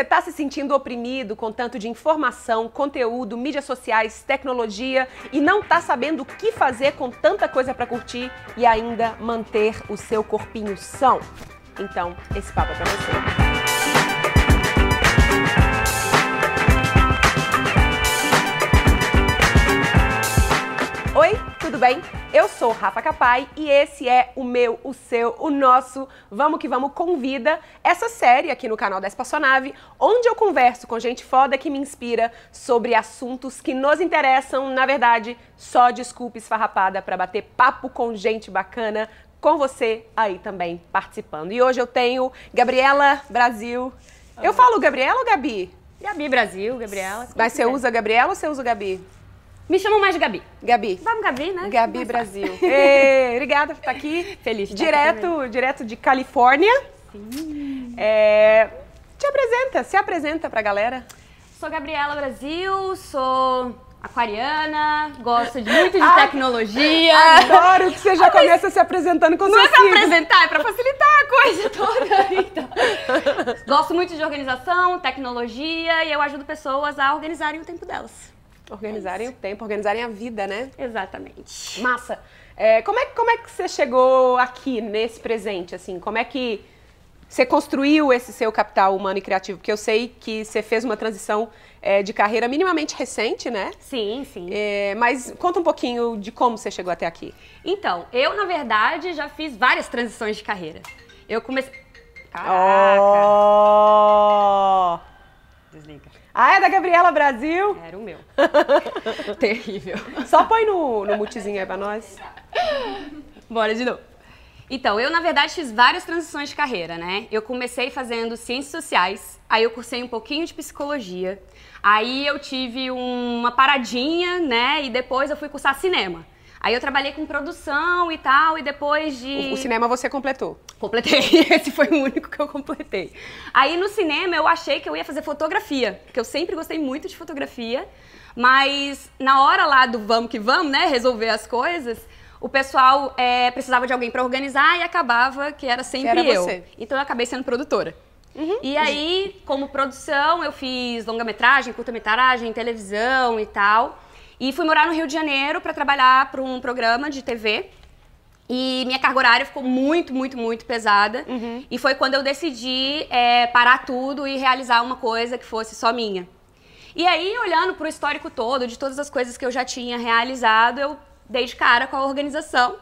Você está se sentindo oprimido com tanto de informação, conteúdo, mídias sociais, tecnologia e não está sabendo o que fazer com tanta coisa para curtir e ainda manter o seu corpinho são? Então, esse papo é para você. Oi, tudo bem? Eu sou Rafa Capai e esse é o meu, o seu, o nosso Vamos que Vamos Convida, essa série aqui no canal da Espaçonave, onde eu converso com gente foda que me inspira sobre assuntos que nos interessam, na verdade, só desculpa esfarrapada para bater papo com gente bacana, com você aí também participando. E hoje eu tenho Gabriela Brasil. Eu falo Gabriela ou Gabi? Gabi Brasil, Gabriela. Mas você usa Gabriela ou você usa Gabi? Me chamam mais de Gabi. Gabi. Vamos, Gabi, né? Gabi Brasil. Ei, obrigada por estar aqui. Feliz de direto, direto de Califórnia. Sim. É, te apresenta, se apresenta pra galera. Sou Gabriela Brasil, sou aquariana, gosto de muito de tecnologia. Adoro que você já começa se apresentando com Não é pra apresentar, é pra facilitar a coisa toda. Então, gosto muito de organização, tecnologia e eu ajudo pessoas a organizarem o tempo delas. Organizarem o tempo, organizarem a vida, né? Exatamente. Massa. É, como, é, como é que você chegou aqui, nesse presente, assim? Como é que você construiu esse seu capital humano e criativo? Porque eu sei que você fez uma transição é, de carreira minimamente recente, né? Sim, sim. É, mas conta um pouquinho de como você chegou até aqui. Então, eu, na verdade, já fiz várias transições de carreira. Eu comecei. Caraca! Gabriela Brasil? Era o meu. Terrível. Só põe no, no mutezinho aí pra nós. Bora de novo. Então, eu na verdade fiz várias transições de carreira, né? Eu comecei fazendo ciências sociais, aí eu cursei um pouquinho de psicologia, aí eu tive uma paradinha, né? E depois eu fui cursar cinema. Aí eu trabalhei com produção e tal, e depois de. O, o cinema você completou. Completei. Esse foi o único que eu completei. Aí no cinema eu achei que eu ia fazer fotografia, porque eu sempre gostei muito de fotografia, mas na hora lá do vamos que vamos, né, resolver as coisas, o pessoal é, precisava de alguém para organizar e acabava que era sempre Era eu. você. Então eu acabei sendo produtora. E aí, como produção, eu fiz longa-metragem, curta-metragem, televisão e tal. E fui morar no Rio de Janeiro para trabalhar para um programa de TV. E minha carga horária ficou muito, muito, muito pesada. E foi quando eu decidi é, parar tudo e realizar uma coisa que fosse só minha. E aí, olhando para o histórico todo, de todas as coisas que eu já tinha realizado, eu dei de cara com a organização,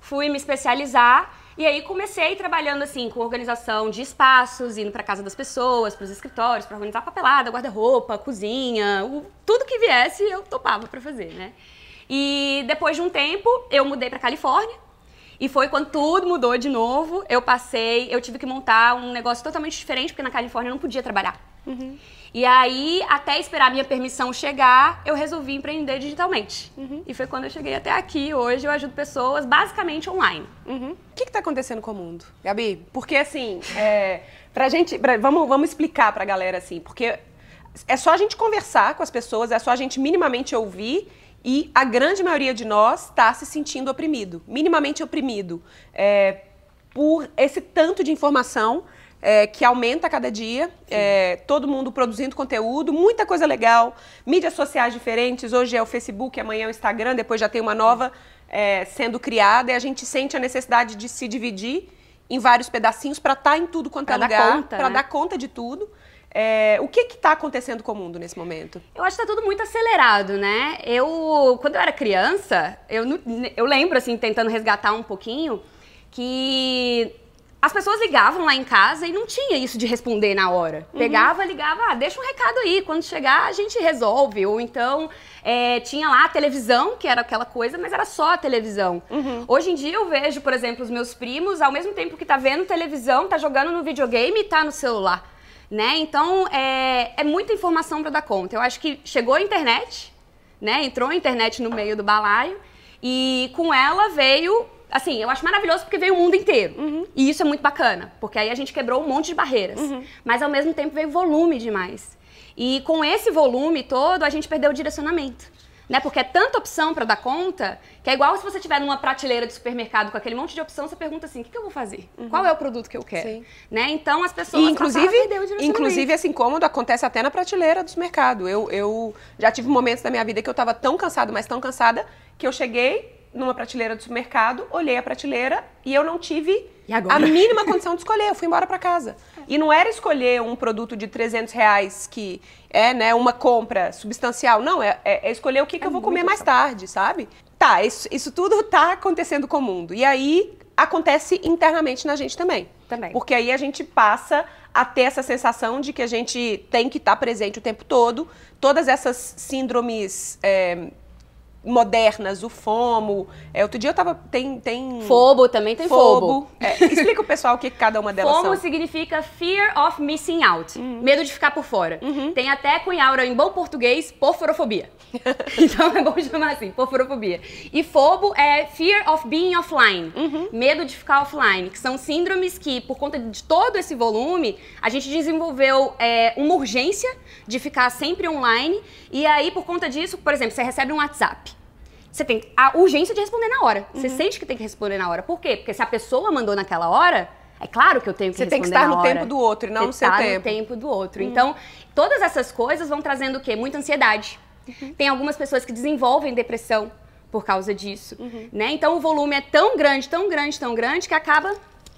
fui me especializar e aí comecei trabalhando assim com organização de espaços, indo para casa das pessoas, para os escritórios, para organizar papelada, guarda-roupa, cozinha, o- tudo que viesse eu topava para fazer, né? E depois de um tempo, eu mudei para Califórnia. E foi quando tudo mudou de novo. Eu passei, eu tive que montar um negócio totalmente diferente, porque na Califórnia eu não podia trabalhar. E aí, até esperar a minha permissão chegar, eu resolvi empreender digitalmente. E foi quando eu cheguei até aqui. Hoje eu ajudo pessoas basicamente online. Uhum. O que está acontecendo com o mundo, Gabi? Porque assim, é, pra gente. pra- vamos, vamos explicar pra galera assim, porque é só a gente conversar com as pessoas, é só a gente minimamente ouvir e a grande maioria de nós está se sentindo oprimido, minimamente oprimido, é, por esse tanto de informação. É, que aumenta a cada dia, é, todo mundo produzindo conteúdo, muita coisa legal, mídias sociais diferentes. Hoje é o Facebook, amanhã é o Instagram, depois já tem uma nova é, sendo criada e a gente sente a necessidade de se dividir em vários pedacinhos para estar em tudo quanto Pra é dar lugar, conta, para né? dar conta de tudo. É, o que está acontecendo com o mundo nesse momento? Eu acho que tá tudo muito acelerado, né? Eu, quando eu era criança, eu, eu lembro, assim, tentando resgatar um pouquinho, que as pessoas ligavam lá em casa e não tinha isso de responder na hora. Pegava, ligava, ah, deixa um recado aí, quando chegar a gente resolve. Ou então, é, tinha lá a televisão, que era aquela coisa, mas era só a televisão. Hoje em dia eu vejo, por exemplo, os meus primos, ao mesmo tempo que tá vendo televisão, tá jogando no videogame e tá no celular. Né? Então, é, é muita informação para dar conta. Eu acho que chegou a internet, né? Entrou a internet no meio do balaio e com ela veio, assim, eu acho maravilhoso porque veio o mundo inteiro. E isso é muito bacana, porque aí a gente quebrou um monte de barreiras. Mas ao mesmo tempo veio volume demais. E com esse volume todo, a gente perdeu o direcionamento. né? Porque é tanta opção para dar conta, que é igual se você estiver numa prateleira de supermercado com aquele monte de opção, você pergunta assim: o que, que eu vou fazer? Uhum. Qual é o produto que eu quero? Sim. Né? Então as pessoas. E, inclusive, inclusive, esse incômodo acontece até na prateleira do supermercado. Eu, eu já tive momentos da minha vida que eu estava tão cansada, mas tão cansada, que eu cheguei numa prateleira do supermercado, olhei a prateleira e eu não tive a mínima condição de escolher. Eu fui embora para casa. E não era escolher um produto de 300 reais que é né, uma compra substancial. Não, é, é, é escolher o que, que é eu vou comer mais tarde, sabe? Tá, isso, isso tudo tá acontecendo com o mundo. E aí acontece internamente na gente também. Também. Porque aí a gente passa a ter essa sensação de que a gente tem que estar tá presente o tempo todo. Todas essas síndromes é, modernas, o FOMO. É, outro dia eu tava. Tem. tem FOBO também tem FOBO. FOBO. É, explica o pessoal o que cada uma delas FOMO são. significa Fear of Missing Out. Uhum. Medo de ficar por fora. Uhum. Tem até cunhaura em bom português, porforofobia. então é bom chamar assim, porforofobia. E FOBO é Fear of Being Offline. Uhum. Medo de ficar offline. Que são síndromes que, por conta de todo esse volume, a gente desenvolveu é, uma urgência de ficar sempre online. E aí, por conta disso, por exemplo, você recebe um WhatsApp. Você tem a urgência de responder na hora. Você uhum. sente que tem que responder na hora. Por quê? Porque se a pessoa mandou naquela hora, é claro que eu tenho que Você responder Você tem que estar no hora. tempo do outro e não Você no seu tá tempo. no tempo do outro. Uhum. Então, todas essas coisas vão trazendo o quê? Muita ansiedade. Uhum. Tem algumas pessoas que desenvolvem depressão por causa disso, uhum. né? Então, o volume é tão grande, tão grande, tão grande que acaba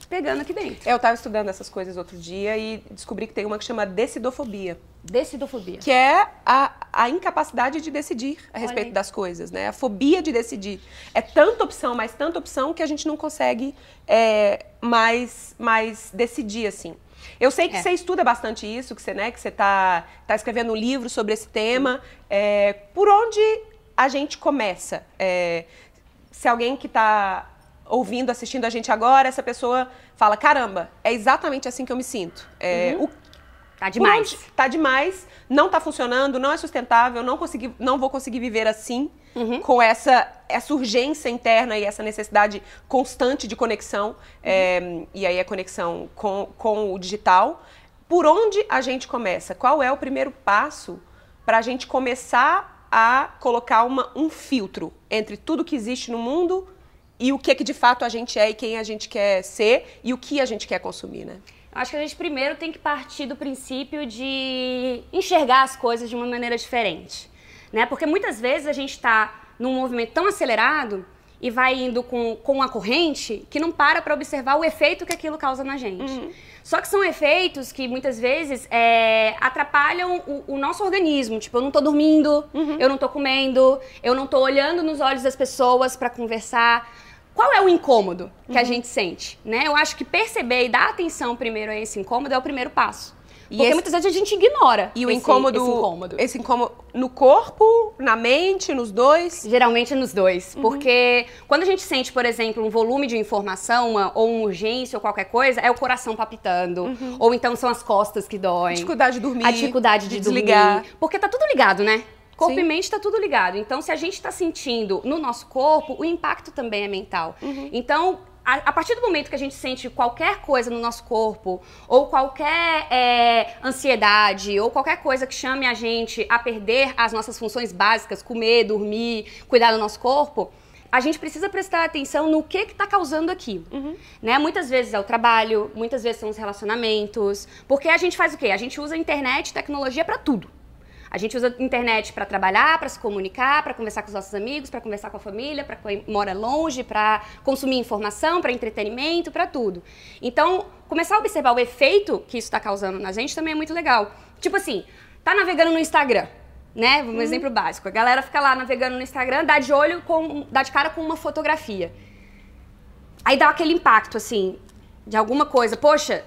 pegando aqui dentro. Eu estava estudando essas coisas outro dia e descobri que tem uma que chama decidofobia. Decidofobia. Que é a, a incapacidade de decidir a respeito das coisas, né? A fobia de decidir. É tanta opção, mas tanta opção que a gente não consegue é, mais, mais decidir, assim. Eu sei que é. você estuda bastante isso, que você, né, que você tá, tá escrevendo um livro sobre esse tema. É, por onde a gente começa? É, se alguém que está ouvindo, assistindo a gente agora, essa pessoa fala: caramba, é exatamente assim que eu me sinto. É, uhum. o, tá demais. Onde, tá demais, não tá funcionando, não é sustentável, não, consegui, não vou conseguir viver assim, uhum. com essa, essa urgência interna e essa necessidade constante de conexão. Uhum. É, e aí a conexão com, com o digital. Por onde a gente começa? Qual é o primeiro passo para a gente começar a colocar uma, um filtro entre tudo que existe no mundo e o que, que de fato a gente é e quem a gente quer ser e o que a gente quer consumir, né? Acho que a gente primeiro tem que partir do princípio de enxergar as coisas de uma maneira diferente, né? Porque muitas vezes a gente está num movimento tão acelerado e vai indo com, com a corrente que não para para observar o efeito que aquilo causa na gente. Uhum. Só que são efeitos que muitas vezes é, atrapalham o, o, nosso organismo. Tipo, eu não tô dormindo, uhum. eu não tô comendo, eu não tô olhando nos olhos das pessoas para conversar. Qual é o incômodo que uhum. a gente sente? Né? Eu acho que perceber e dar atenção primeiro a esse incômodo é o primeiro passo. E Porque esse... muitas vezes a gente ignora e o esse, incômodo, esse incômodo. Esse incômodo no corpo, na mente, nos dois? Geralmente nos dois. Uhum. Porque quando a gente sente, por exemplo, um volume de informação, uma, ou uma urgência ou qualquer coisa, é o coração palpitando. Uhum. Ou então são as costas que doem. A dificuldade de dormir. A dificuldade de, de desligar. Dormir. Porque tá tudo ligado, né? Corpo Sim. e mente está tudo ligado. Então, se a gente está sentindo no nosso corpo, o impacto também é mental. Uhum. Então, a, partir do momento que a gente sente qualquer coisa no nosso corpo, ou qualquer é, ansiedade, ou qualquer coisa que chame a gente a perder as nossas funções básicas, comer, dormir, cuidar do nosso corpo, a gente precisa prestar atenção no que está causando aquilo. Uhum. Né? Muitas vezes é o trabalho, muitas vezes são os relacionamentos. Porque a gente faz o quê? A gente usa a internet e tecnologia para tudo. A gente usa a internet para trabalhar, para se comunicar, para conversar com os nossos amigos, para conversar com a família, para quem mora longe, para consumir informação, para entretenimento, para tudo. Então, começar a observar o efeito que isso está causando na gente também é muito legal. Tipo assim, tá navegando no Instagram, né? Um hum. exemplo básico. A galera fica lá navegando no Instagram, dá de olho com, dá de cara com uma fotografia. Aí dá aquele impacto assim de alguma coisa. Poxa,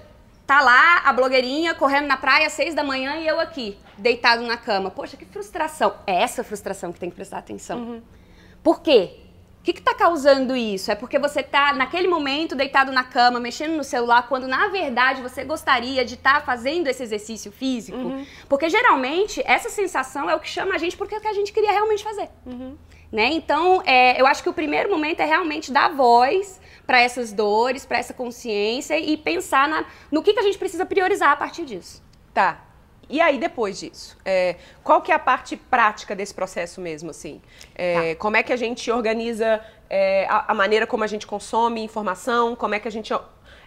Tá lá a blogueirinha correndo na praia às seis da manhã e eu aqui, deitado na cama. Poxa, que frustração. É essa frustração que tem que prestar atenção. Uhum. Por quê? O que está causando isso? É porque você está, naquele momento, deitado na cama, mexendo no celular, quando na verdade você gostaria de estar tá fazendo esse exercício físico? Uhum. Porque geralmente essa sensação é o que chama a gente porque é o que a gente queria realmente fazer. Uhum. Né? Então, é, eu acho que o primeiro momento é realmente dar voz para essas dores, para essa consciência e pensar na, no que, que a gente precisa priorizar a partir disso. Tá. E aí, depois disso, é, qual que é a parte prática desse processo mesmo, assim? É, tá. Como é que a gente organiza é, a, a, maneira como a gente consome informação? Como é que a gente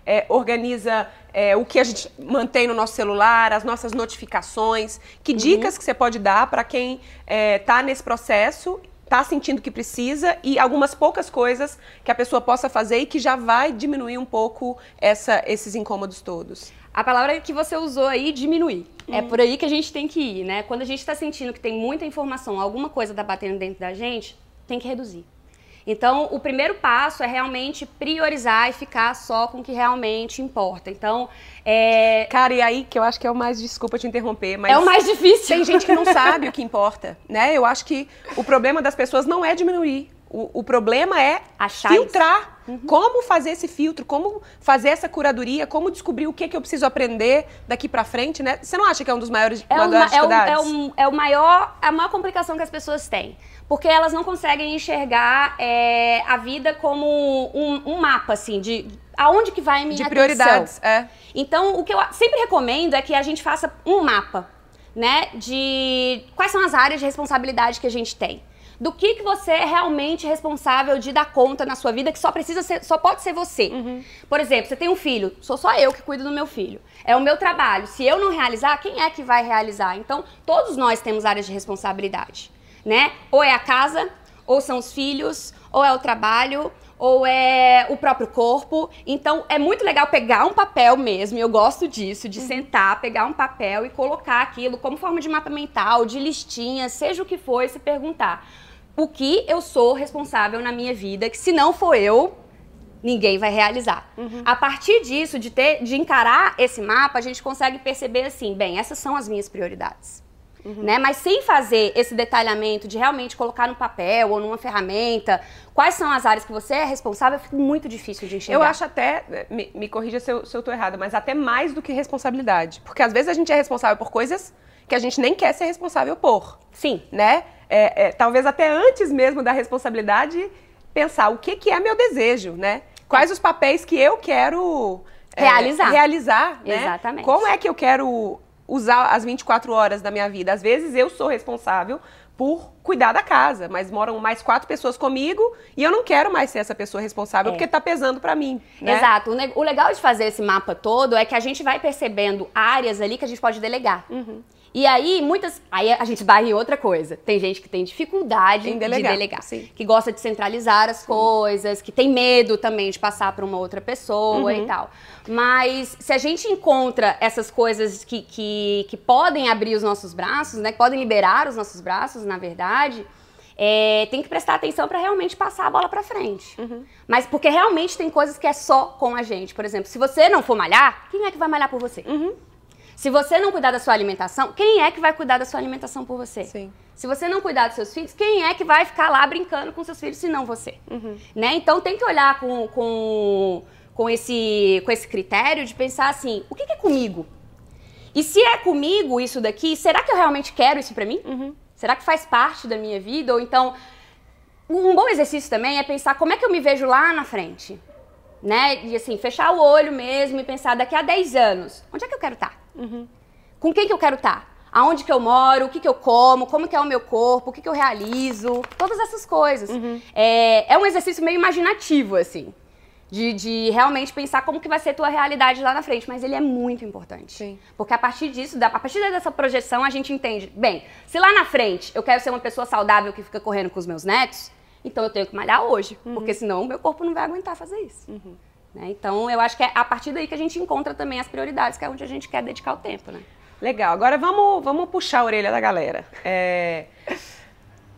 é, organiza é, o que a gente mantém no nosso celular, as nossas notificações? Que uhum. dicas que você pode dar para quem está é, nesse processo está sentindo que precisa e algumas poucas coisas que a pessoa possa fazer e que já vai diminuir um pouco essa, esses incômodos todos. A palavra que você usou aí, diminuir. É por aí que a gente tem que ir, né? Quando a gente está sentindo que tem muita informação, alguma coisa está batendo dentro da gente, tem que reduzir. Então, o primeiro passo é realmente priorizar e ficar só com o que realmente importa. Então, é... Cara, e aí que eu acho que é o mais, desculpa te interromper, mas... É o mais difícil. Tem gente que não sabe o que importa, né? Eu acho que o problema das pessoas não é diminuir. O, o problema é Achar filtrar. Uhum. Como fazer esse filtro, como fazer essa curadoria, como descobrir o que, que eu preciso aprender daqui para frente, né? Você não acha que é um dos maiores é uma, é, o, é, o, é o maior, a maior complicação que as pessoas têm porque elas não conseguem enxergar é, a vida como um, um, mapa, assim, de aonde que vai a minha De prioridades, atenção. é. Então, o que eu sempre recomendo é que a gente faça um mapa, né, de quais são as áreas de responsabilidade que a gente tem. Do que, que você é realmente responsável de dar conta na sua vida, que só precisa ser, só pode ser você. Uhum. Por exemplo, você tem um filho, sou só eu que cuido do meu filho. É o meu trabalho. Se eu não realizar, quem é que vai realizar? Então, todos nós temos áreas de responsabilidade né? Ou é a casa, ou são os filhos, ou é o trabalho, ou é o próprio corpo. Então é muito legal pegar um papel mesmo, e eu gosto disso, de uhum. sentar, pegar um papel e colocar aquilo como forma de mapa mental, de listinha, seja o que for, e se perguntar o que eu sou responsável na minha vida, que se não for eu, ninguém vai realizar. Uhum. A partir disso, de ter, de encarar esse mapa, a gente consegue perceber assim, bem, essas são as minhas prioridades. Uhum. Né? Mas sem fazer esse detalhamento de realmente colocar no papel ou numa ferramenta quais são as áreas que você é responsável, fica muito difícil de enxergar. Eu acho até, me, me corrija se eu, se eu tô errada, mas até mais do que responsabilidade. Porque às vezes a gente é responsável por coisas que a gente nem quer ser responsável por. Sim. Né? É, é, talvez até antes mesmo da responsabilidade, pensar o que, que é meu desejo, né? Quais os papéis que eu quero é, realizar. realizar, né? Exatamente. Como é que eu quero usar as 24 horas da minha vida. Às vezes eu sou responsável por cuidar da casa, mas moram mais quatro pessoas comigo e eu não quero mais ser essa pessoa responsável é. porque tá pesando para mim. Né? Exato. O, legal de fazer esse mapa todo é que a gente vai percebendo áreas ali que a gente pode delegar. Uhum. E aí, muitas. Aí a gente vai em outra coisa. Tem gente que tem dificuldade em delegar, de delegar. Sim. Que gosta de centralizar as sim. coisas, que tem medo também de passar para uma outra pessoa uhum. e tal. Mas se a gente encontra essas coisas que, que, que podem abrir os nossos braços, né? Que podem liberar os nossos braços, na verdade. É, tem que prestar atenção para realmente passar a bola para frente. Uhum. Mas porque realmente tem coisas que é só com a gente. Por exemplo, se você não for malhar, quem é que vai malhar por você? Uhum. Se você não cuidar da sua alimentação, quem é que vai cuidar da sua alimentação por você? Sim. Se você não cuidar dos seus filhos, quem é que vai ficar lá brincando com seus filhos se não você? Uhum. Né? Então tem que olhar com, com, com, esse, com esse critério de pensar assim: o que, que é comigo? E se é comigo isso daqui, será que eu realmente quero isso para mim? Uhum. Será que faz parte da minha vida? Ou então, um bom exercício também é pensar como é que eu me vejo lá na frente. Né? E assim, fechar o olho mesmo e pensar daqui a 10 anos, onde é que eu quero estar? Uhum. Com quem que eu quero estar? Tá? Aonde que eu moro, o que que eu como, como que é o meu corpo, o que que eu realizo, todas essas coisas. Uhum. É, é um exercício meio imaginativo, assim. De, de, realmente pensar como que vai ser a tua realidade lá na frente, mas ele é muito importante. Sim. Porque a partir disso, a partir dessa projeção, a gente entende, bem, se lá na frente eu quero ser uma pessoa saudável que fica correndo com os meus netos, então eu tenho que malhar hoje, uhum. porque senão o meu corpo não vai aguentar fazer isso. Uhum. Né? Então, eu acho que é a partir daí que a gente encontra também as prioridades, que é onde a gente quer dedicar o tempo. Né? Legal. Agora vamos, vamos puxar a orelha da galera. É...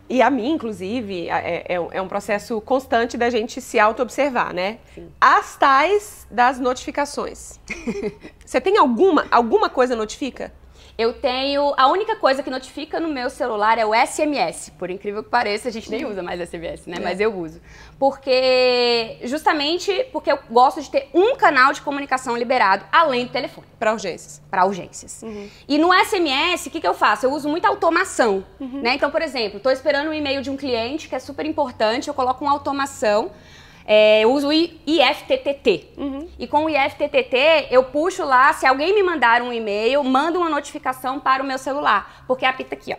E a mim, inclusive, é, é, é, um processo constante da gente se auto-observar, né? Sim. As tais das notificações. Você tem alguma, alguma coisa notifica? Eu tenho. A única coisa que notifica no meu celular é o SMS. Por incrível que pareça, a gente nem usa mais SMS, né? É. Mas eu uso. Porque. Justamente porque eu gosto de ter um canal de comunicação liberado, além do telefone. Para urgências. Para urgências. Uhum. E no SMS, o que, que eu faço? Eu uso muita automação. Uhum. Né? Então, por exemplo, estou esperando um e-mail de um cliente que é super importante, eu coloco uma automação. É, eu uso o IFTTT. Uhum. E com o IFTTT, eu puxo lá, se alguém me mandar um e-mail, manda uma notificação para o meu celular. Porque apita aqui, ó.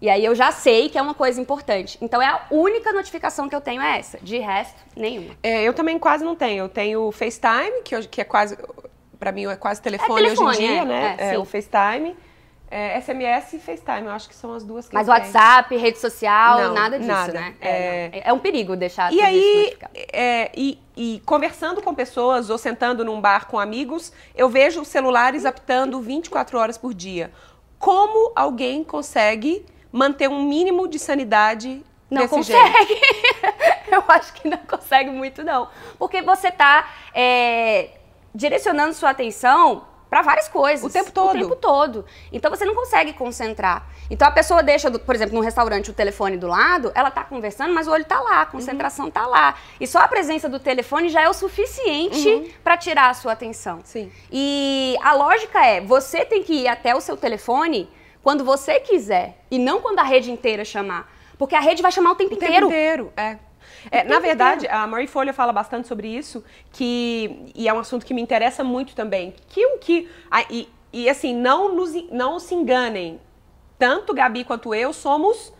E aí eu já sei que é uma coisa importante. Então é a única notificação que eu tenho é essa. De resto, nenhuma. É, eu também quase não tenho. Eu tenho o FaceTime, que, que é quase. Para mim é quase telefone, é telefone hoje em dia, é. né? É, é o FaceTime. É, SMS e FaceTime, eu acho que são as duas que Mas WhatsApp, rede social, não, nada disso, nada. né? É, é, é, um perigo deixar E aí, é, e, e, conversando com pessoas ou sentando num bar com amigos, eu vejo os celulares apitando 24 horas por dia. Como alguém consegue manter um mínimo de sanidade não desse consegue. eu acho que não consegue muito, não. Porque você está é, direcionando sua atenção para várias coisas. O tempo todo. O tempo todo. Então você não consegue concentrar. Então a pessoa deixa, por exemplo, num restaurante o telefone do lado, ela tá conversando, mas o olho tá lá, a concentração uhum. tá lá. E só a presença do telefone já é o suficiente uhum. para tirar a sua atenção. Sim. E a lógica é, você tem que ir até o seu telefone quando você quiser e não quando a rede inteira chamar. Porque a rede vai chamar o tempo o inteiro. O tempo inteiro, é. É, na verdade, a Marie Folha fala bastante sobre isso, que e é um assunto que me interessa muito também. Que o que e, e assim não nos, não se enganem, tanto Gabi quanto eu somos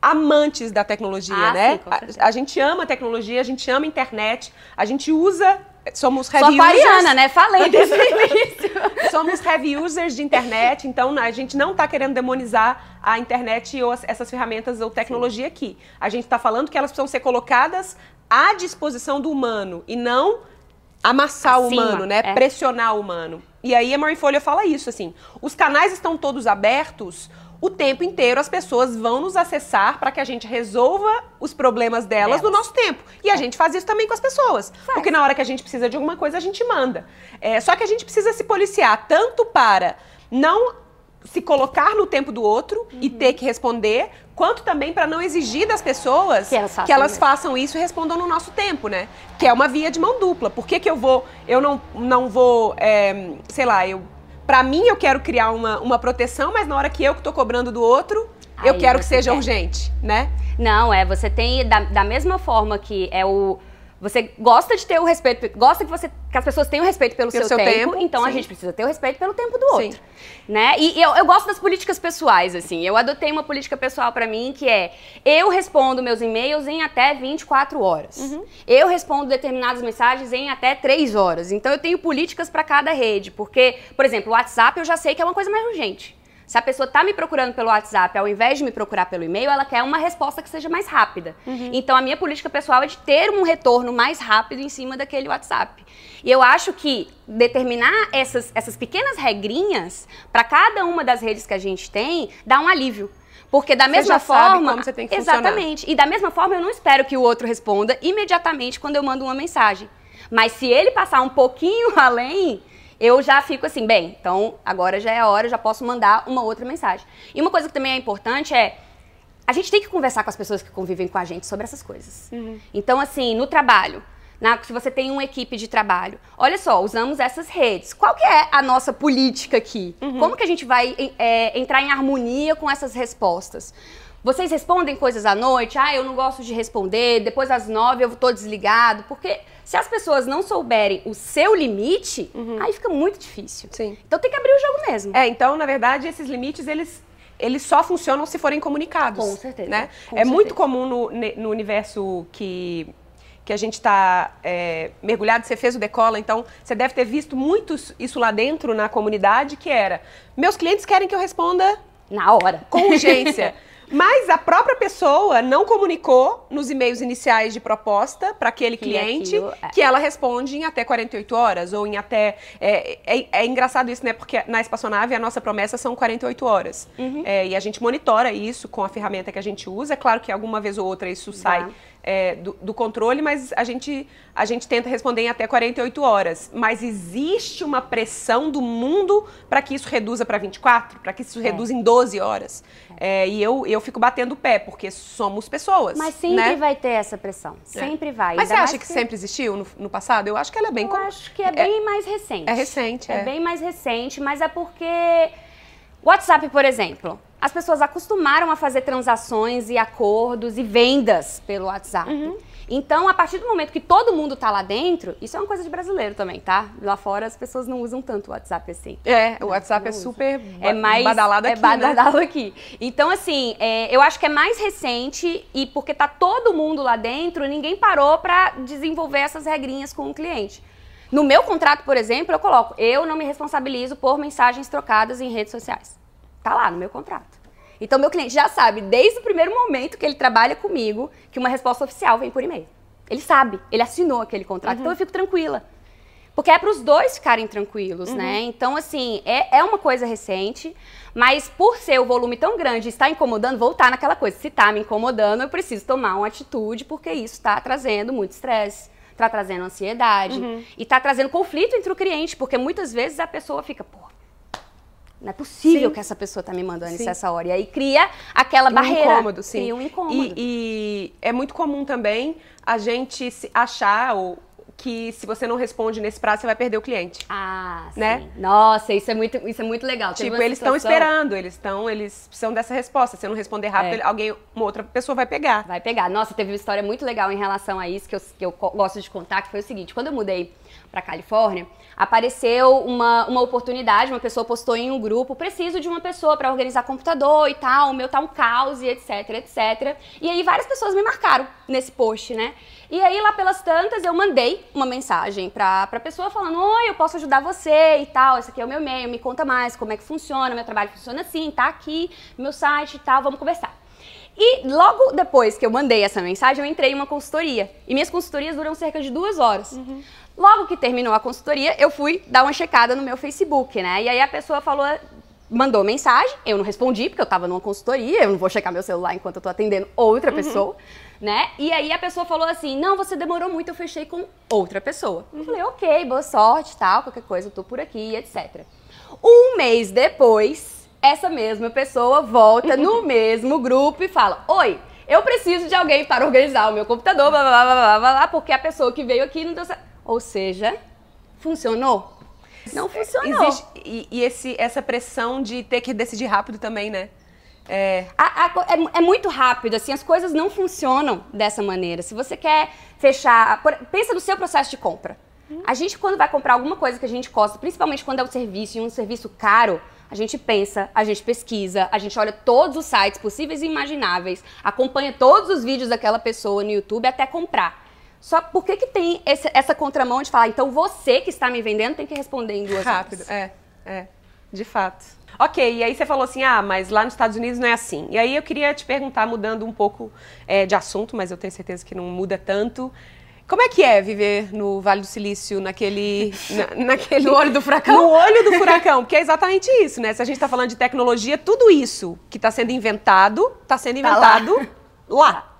amantes da tecnologia, ah, né? Sim, a, a, gente ama a tecnologia, a gente ama a internet, a gente usa somos heavy Sou users. né? Falei desde o início. somos heavy users de internet, então a gente não está querendo demonizar a internet ou essas ferramentas ou tecnologia Sim. aqui. A gente está falando que elas precisam ser colocadas à disposição do humano e não amassar Acima, o humano, né? É. Pressionar o humano. E aí a Marie Folha fala isso, assim. Os canais estão todos abertos, o tempo inteiro as pessoas vão nos acessar para que a gente resolva os problemas delas, delas. no nosso tempo. E a gente faz isso também com as pessoas. Faz. Porque na hora que a gente precisa de alguma coisa, a gente manda. É, só que a gente precisa se policiar tanto para não se colocar no tempo do outro uhum. e ter que responder, quanto também para não exigir das pessoas que elas, façam, que elas façam, isso e respondam no nosso tempo, né? Que é uma via de mão dupla. Por que, que eu vou, eu não, não vou, é, sei lá, eu para mim, eu quero criar uma, uma proteção, mas na hora que eu que tô cobrando do outro, Aí eu quero que seja quer. urgente, né? Não, é, você tem, da, da mesma forma que é o você gosta de ter o respeito, gosta que, você, que as pessoas tenham respeito pelo, pelo seu, seu, tempo, tempo então sim. a gente precisa ter o respeito pelo tempo do outro. Sim. Né? E, e eu, eu, gosto das políticas pessoais, assim. Eu adotei uma política pessoal para mim que é: eu respondo meus e-mails em até 24 horas. Uhum. Eu respondo determinadas mensagens em até 3 horas. Então eu tenho políticas para cada rede. Porque, por exemplo, o WhatsApp eu já sei que é uma coisa mais urgente. Se a pessoa está me procurando pelo WhatsApp, ao invés de me procurar pelo e-mail, ela quer uma resposta que seja mais rápida. Uhum. Então, a minha política pessoal é de ter um retorno mais rápido em cima daquele WhatsApp. E eu acho que determinar essas, essas pequenas regrinhas para cada uma das redes que a gente tem dá um alívio. Porque da você mesma forma. como você tem que exatamente. E da mesma forma, eu não espero que o outro responda imediatamente quando eu mando uma mensagem. Mas se ele passar um pouquinho além, eu já fico assim, bem, então agora já é a hora, já posso mandar uma outra mensagem. E uma coisa que também é importante é a gente tem que conversar com as pessoas que convivem com a gente sobre essas coisas. Uhum. Então, assim, no trabalho, na, se você tem uma equipe de trabalho, olha só, usamos essas redes. Qual que é a nossa política aqui? Uhum. Como que a gente vai é, entrar em harmonia com essas respostas? Vocês respondem coisas à noite? Ah, eu não gosto de responder. Depois às nove eu estou desligado. Porque se as pessoas não souberem o seu limite, uhum. aí fica muito difícil. Sim. Então tem que abrir o jogo mesmo. É, então, na verdade, esses limites, eles eles só funcionam se forem comunicados. Com certeza. Né? Com é certeza. muito comum no, no universo que, que a gente está é, mergulhado, você fez o Decola, então você deve ter visto muito isso lá dentro na comunidade, que era, meus clientes querem que eu responda... Na hora. Com urgência. Mas a própria pessoa não comunicou nos e-mails iniciais de proposta para aquele que cliente aquilo, é. que ela responde em até 48 horas ou em até. É, é, é, engraçado isso, né? Porque na espaçonave a nossa promessa são 48 horas. Uhum. É, e a gente monitora isso com a ferramenta que a gente usa. É claro que alguma vez ou outra isso sai é, do, do, controle, mas a gente, a gente tenta responder em até 48 horas. Mas existe uma pressão do mundo para que isso reduza para 24, para que isso é. reduza em 12 horas. É. e eu, eu fico batendo o pé, porque somos pessoas. Mas sempre né? vai ter essa pressão. É. Sempre vai. Mas Ainda você acha que, que, sempre existiu no, no, passado? Eu acho que ela é bem... Eu com... acho que é, é bem mais recente. É recente, é. É bem mais recente, mas é porque... WhatsApp, por exemplo as pessoas acostumaram a fazer transações e acordos e vendas pelo WhatsApp. Uhum. Então, a partir do momento que todo mundo tá lá dentro, isso é uma coisa de brasileiro também, tá? Lá fora as pessoas não usam tanto o WhatsApp assim. É, o WhatsApp é super é mais badalado aqui, é badalado né? aqui. Então, assim, é, eu acho que é mais recente e porque tá todo mundo lá dentro, ninguém parou para desenvolver essas regrinhas com o cliente. No meu contrato, por exemplo, eu coloco, eu não me responsabilizo por mensagens trocadas em redes sociais. Tá lá no meu contrato. Então, meu cliente já sabe, desde o primeiro momento que ele trabalha comigo, que uma resposta oficial vem por e-mail. Ele sabe, ele assinou aquele contrato, uhum. então eu fico tranquila. Porque é para os dois ficarem tranquilos, uhum. né? Então, assim, é, é uma coisa recente, mas por ser o volume tão grande e estar incomodando, voltar naquela coisa. Se está me incomodando, eu preciso tomar uma atitude, porque isso está trazendo muito estresse, está trazendo ansiedade uhum. e está trazendo conflito entre o cliente, porque muitas vezes a pessoa fica, pô, não é possível sim. que essa pessoa está me mandando sim. isso essa hora. E aí cria aquela um barreira. Incômodo, sim. Cria um incômodo. E, e, é muito comum também a gente achar ou que se você não responde nesse prazo, você vai perder o cliente. Ah, né? sim. Nossa, isso é muito, isso é muito legal. Tipo, eles estão esperando, eles estão, eles precisam dessa resposta. Se eu não responder rápido, é. alguém, uma outra pessoa vai pegar. Vai pegar. Nossa, teve uma história muito legal em relação a isso que eu, que eu gosto de contar, que foi o seguinte: quando eu mudei para Califórnia, apareceu uma, uma oportunidade, uma pessoa postou em um grupo, preciso de uma pessoa para organizar computador e tal, o meu tá um caos e etc, etc. E aí várias pessoas me marcaram nesse post, né? E aí lá pelas tantas eu mandei uma mensagem pra, pra pessoa falando, oi, eu posso ajudar você e tal, esse aqui é o meu e-mail, me conta mais como é que funciona, meu trabalho funciona assim, tá aqui, meu site e tal, vamos conversar. E logo depois que eu mandei essa mensagem, eu entrei em uma consultoria. E minhas consultorias duram cerca de duas horas. Uhum. Logo que terminou a consultoria, eu fui dar uma checada no meu Facebook, né? E aí a pessoa falou, mandou mensagem, eu não respondi, porque eu tava numa consultoria, eu não vou checar meu celular enquanto eu tô atendendo outra uhum. pessoa, né? E aí a pessoa falou assim: não, você demorou muito, eu fechei com outra pessoa. Uhum. Eu falei, ok, boa sorte, tal, qualquer coisa, eu tô por aqui, etc. Um mês depois, essa mesma pessoa volta no mesmo grupo e fala: Oi, eu preciso de alguém para organizar o meu computador, blá blá blá blá blá, blá porque a pessoa que veio aqui não deu certo. Ou seja, funcionou? Não funcionou. Existe, e, e esse, essa pressão de ter que decidir rápido também, né? É... A, a, é, é, muito rápido, assim, as coisas não funcionam dessa maneira. Se você quer fechar. Por, pensa no seu processo de compra. Hum. A gente, quando vai comprar alguma coisa que a gente gosta, principalmente quando é um serviço e um serviço caro, a gente pensa, a gente pesquisa, a gente olha todos os sites possíveis e imagináveis, acompanha todos os vídeos daquela pessoa no YouTube até comprar. Só por que, que tem esse, essa contramão de falar, então você que está me vendendo tem que responder em duas Rápido, horas? é, é, de fato. Ok, e aí você falou assim, ah, mas lá nos Estados Unidos não é assim. E aí eu queria te perguntar, mudando um pouco é, de assunto, mas eu tenho certeza que não muda tanto. Como é que é viver no Vale do Silício, naquele, na, naquele... No olho do furacão? No olho do furacão, porque é exatamente isso, né? Se a gente está falando de tecnologia, tudo isso que está sendo inventado, está sendo inventado tá lá. lá.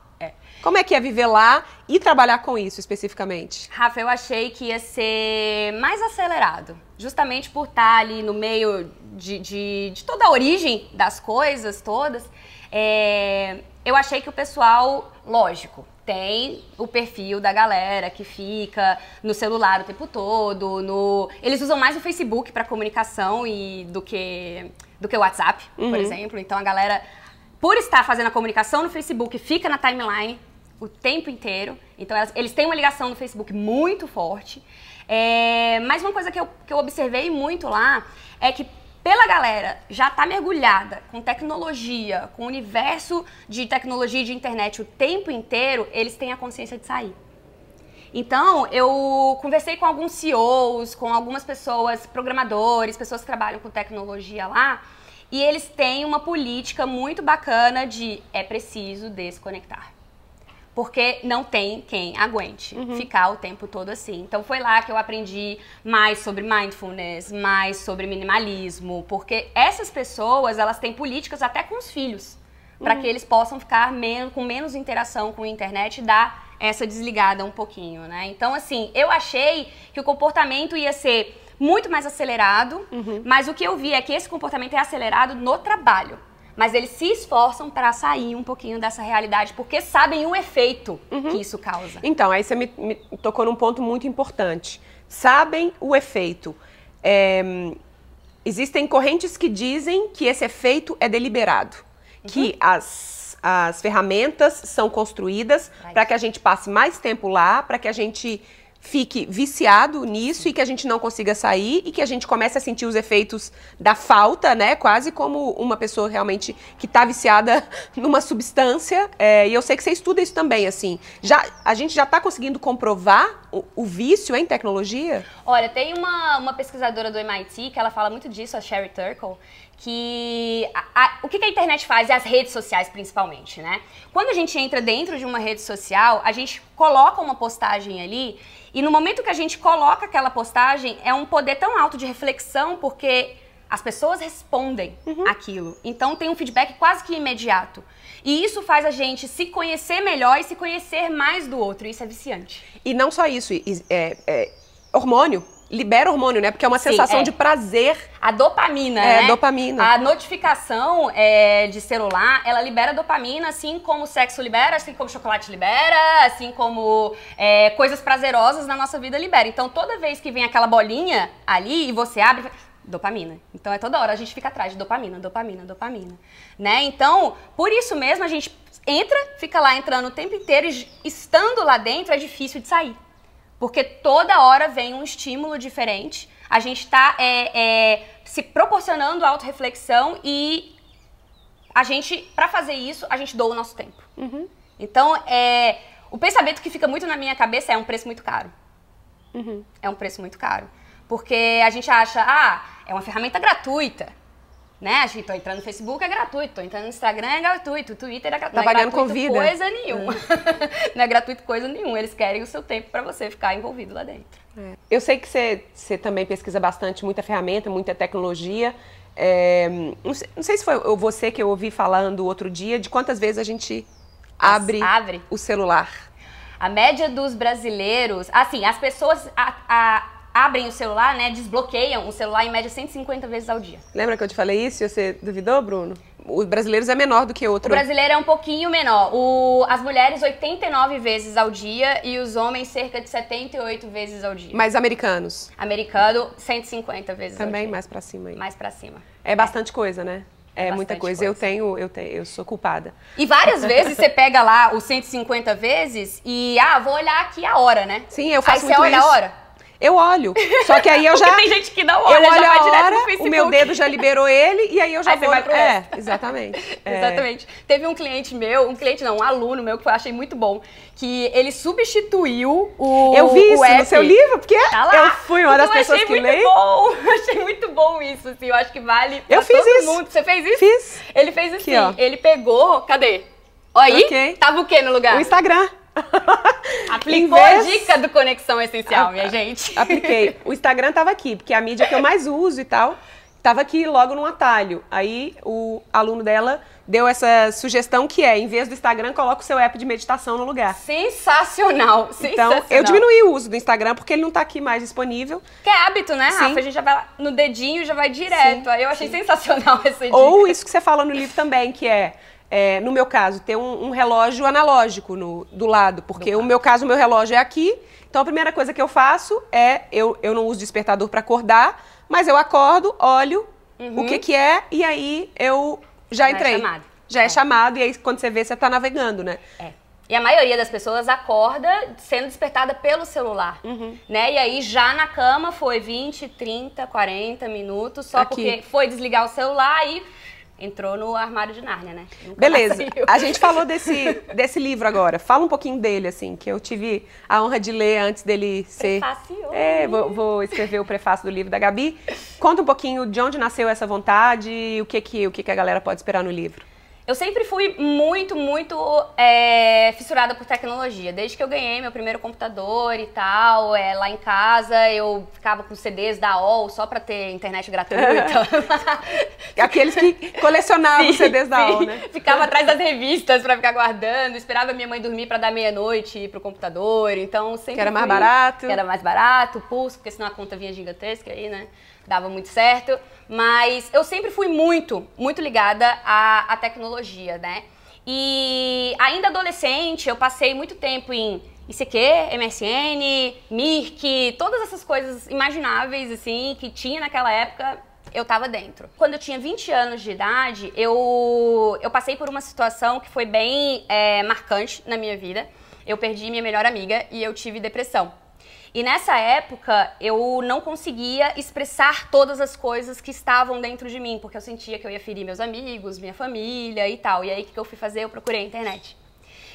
Como é que é viver lá e trabalhar com isso especificamente? Rafa, eu achei que ia ser mais acelerado. Justamente por estar ali no meio de, de, de toda a origem das coisas todas. É, eu achei que o pessoal, lógico, tem o perfil da galera que fica no celular o tempo todo, no eles usam mais o Facebook para comunicação e do que do que o WhatsApp, uhum. por exemplo. Então a galera por estar fazendo a comunicação no Facebook, fica na timeline o tempo inteiro. Então, elas, eles têm uma ligação no Facebook muito forte. É, mas uma coisa que eu, que eu observei muito lá é que pela galera já tá mergulhada com tecnologia, com o universo de tecnologia e de internet o tempo inteiro, eles têm a consciência de sair. Então, eu conversei com alguns CEOs, com algumas pessoas, programadores, pessoas que trabalham com tecnologia lá, e eles têm uma política muito bacana de é preciso desconectar porque não tem quem aguente uhum. ficar o tempo todo assim. Então foi lá que eu aprendi mais sobre mindfulness, mais sobre minimalismo, porque essas pessoas, elas têm políticas até com os filhos, uhum. para que eles possam ficar menos, com menos interação com a internet e dar essa desligada um pouquinho, né? Então assim, eu achei que o comportamento ia ser muito mais acelerado, uhum. mas o que eu vi é que esse comportamento é acelerado no trabalho mas eles se esforçam para sair um pouquinho dessa realidade, porque sabem o efeito uhum. que isso causa. Então, aí você me, me, tocou num ponto muito importante. Sabem o efeito. É, existem correntes que dizem que esse efeito é deliberado, uhum. que as, as ferramentas são construídas para que a gente passe mais tempo lá, para que a gente fique viciado nisso e que a gente não consiga sair e que a gente comece a sentir os efeitos da falta, né? Quase como uma pessoa realmente que está viciada numa substância. É, e eu sei que você estuda isso também, assim. Já, a gente já está conseguindo comprovar o, o, vício em tecnologia? Olha, tem uma, uma pesquisadora do MIT que ela fala muito disso, a Sherry Turkle, que a, a, o que, que a internet faz e as redes sociais principalmente, né? Quando a gente entra dentro de uma rede social, a gente coloca uma postagem ali e no momento que a gente coloca aquela postagem é um poder tão alto de reflexão porque as pessoas respondem uhum. aquilo. Então tem um feedback quase que imediato. E isso faz a gente se conhecer melhor e se conhecer mais do outro. Isso é viciante. E não só isso, é, é hormônio libera hormônio, né? Porque é uma sensação é. de prazer. A dopamina, é, né? dopamina. A notificação é, de celular, ela libera dopamina, assim como o sexo libera, assim como o chocolate libera, assim como é, coisas prazerosas na nossa vida libera. Então, toda vez que vem aquela bolinha ali e você abre, dopamina. Então, é toda hora a gente fica atrás de dopamina, dopamina, dopamina, né? Então, por isso mesmo a gente entra, fica lá entrando o tempo inteiro e estando lá dentro é difícil de sair. Porque toda hora vem um estímulo diferente. A gente está é, é, se proporcionando autorreflexão e a gente, para fazer isso, a gente doa o nosso tempo. Uhum. Então, é, o pensamento que fica muito na minha cabeça é um preço muito caro. Uhum. É um preço muito caro. Porque a gente acha, ah, é uma ferramenta gratuita né? A gente tô entrando no Facebook é gratuito, tô entrando no Instagram é gratuito, Twitter é gratuito. Tá não é gratuito coisa nenhuma. É. não é gratuito coisa nenhuma. Eles querem o seu tempo para você ficar envolvido lá dentro. É. Eu sei que você, você também pesquisa bastante, muita ferramenta, muita tecnologia. É, não, sei, não, sei, se foi você que eu ouvi falando outro dia de quantas vezes a gente abre, abre. o celular. A média dos brasileiros, assim, as pessoas, a, a, abrem o celular, né, desbloqueiam o celular em média 150 vezes ao dia. Lembra que eu te falei isso e você duvidou, Bruno? Os brasileiros é menor do que outro. O brasileiro é um pouquinho menor. O, as mulheres 89 vezes ao dia e os homens cerca de 78 vezes ao dia. Mas americanos? Americano 150 vezes Também ao dia. mais para cima aí. Mais para cima. É bastante coisa, né? É, é muita coisa. coisa. Eu tenho, eu tenho, eu sou culpada. E várias vezes você pega lá os 150 vezes e ah, vou olhar aqui a hora, né? Sim, eu faço Aí muito você olha isso. a hora. Eu olho. Só que aí eu já. Tem gente que não olha, eu olho já vai a direto hora, no Facebook. O meu dedo já liberou ele e aí eu já aí vou. Você vai pro é, exatamente. É. Exatamente. Teve um cliente meu, um cliente não, um aluno meu que eu achei muito bom, que ele substituiu o. Eu vi isso no seu livro, porque tá eu fui uma das então, pessoas que leio. Bom. achei muito bom isso, assim. Eu acho que vale. Eu fiz isso. Mundo. Você fez isso? Fiz. Ele fez assim. Aqui, ele pegou. Cadê? Olha aí. Okay. Tava o que no lugar? O Instagram. Aplicou vez... a dica do Conexão Essencial, a, minha gente. Apliquei. O Instagram estava aqui, porque a mídia que eu mais uso e tal. Estava aqui logo no atalho. Aí o aluno dela deu essa sugestão que é, em vez do Instagram, coloca o seu app de meditação no lugar. Sensacional, sensacional. Então, eu diminuí o uso do Instagram porque ele não está aqui mais disponível. Que é hábito, né, Rafa? Sim. A gente já vai no dedinho, já vai direto. Sim, Aí eu achei sim. sensacional essa dica. Ou isso que você fala no livro também, que é é, no meu caso, ter um, um relógio analógico no, do lado, porque do o meu caso, o meu relógio é aqui. Então, a primeira coisa que eu faço é, eu, eu não uso despertador para acordar, mas eu acordo, olho uhum. o que que é, e aí eu já, já é entrei. É chamado. Já é. é. chamado, e aí quando você vê, você está navegando, né? É. E a maioria das pessoas acorda sendo despertada pelo celular, uhum. né? E aí já na cama foi 20, 30, 40 minutos, só Aqui. porque foi desligar o celular e entrou no armário de Nárnia, né? Nunca Beleza. A gente falou desse, desse livro agora. Fala um pouquinho dele, assim, que eu tive a honra de ler antes dele ser. Prefácio. É, vou, vou escrever o prefácio do livro da Gabi. Conta um pouquinho de onde nasceu essa vontade e o que, que, o que, que a galera pode esperar no livro. Eu sempre fui muito, muito é, fissurada por tecnologia. Desde que eu ganhei meu primeiro computador e tal, é, lá em casa eu ficava com CDs da OL só pra ter internet gratuita. Aqueles que colecionavam sim, CDs da sim. OL, né? Ficava atrás das revistas pra ficar guardando, esperava minha mãe dormir pra dar meia-noite e ir pro computador. Então sempre. Que era mais fui, barato. Que era mais barato, pulso, porque senão a conta vinha gigantesca aí, né? Dava muito certo. Mas eu sempre fui muito, muito ligada à, à tecnologia, né? E ainda adolescente, eu passei muito tempo em ICQ, MSN, Mirk, todas essas coisas imagináveis, assim, que tinha naquela época, eu tava dentro. Quando eu tinha 20 anos de idade, eu, eu passei por uma situação que foi bem é, marcante na minha vida. Eu perdi minha melhor amiga e eu tive depressão. E nessa época eu não conseguia expressar todas as coisas que estavam dentro de mim, porque eu sentia que eu ia ferir meus amigos, minha família e tal. E aí o que eu fui fazer? Eu procurei a internet.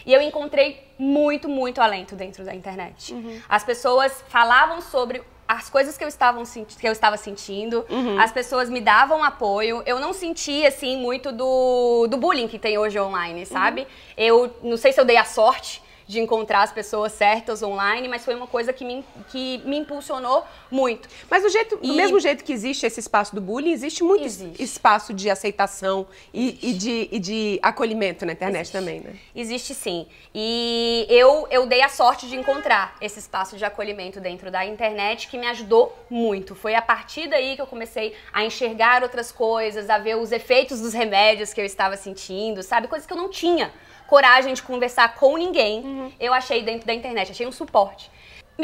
E eu encontrei muito, muito alento dentro da internet. Uhum. As pessoas falavam sobre as coisas que eu, estava, que eu estava sentindo, uhum. as pessoas me davam apoio. Eu não sentia, assim, muito do, do bullying que tem hoje online, sabe? Uhum. Eu não sei se eu dei a sorte de encontrar as pessoas certas online, mas foi uma coisa que me, que me impulsionou muito. Mas do, jeito, e... do mesmo jeito que existe esse espaço do bullying, existe muito existe. espaço de aceitação e, e, de, e de acolhimento na internet existe. também, né? Existe sim. E eu, eu dei a sorte de encontrar esse espaço de acolhimento dentro da internet que me ajudou muito. Foi a partir daí que eu comecei a enxergar outras coisas, a ver os efeitos dos remédios que eu estava sentindo, sabe? Coisas que eu não tinha coragem de conversar com ninguém, uhum. eu achei dentro da internet, achei um suporte.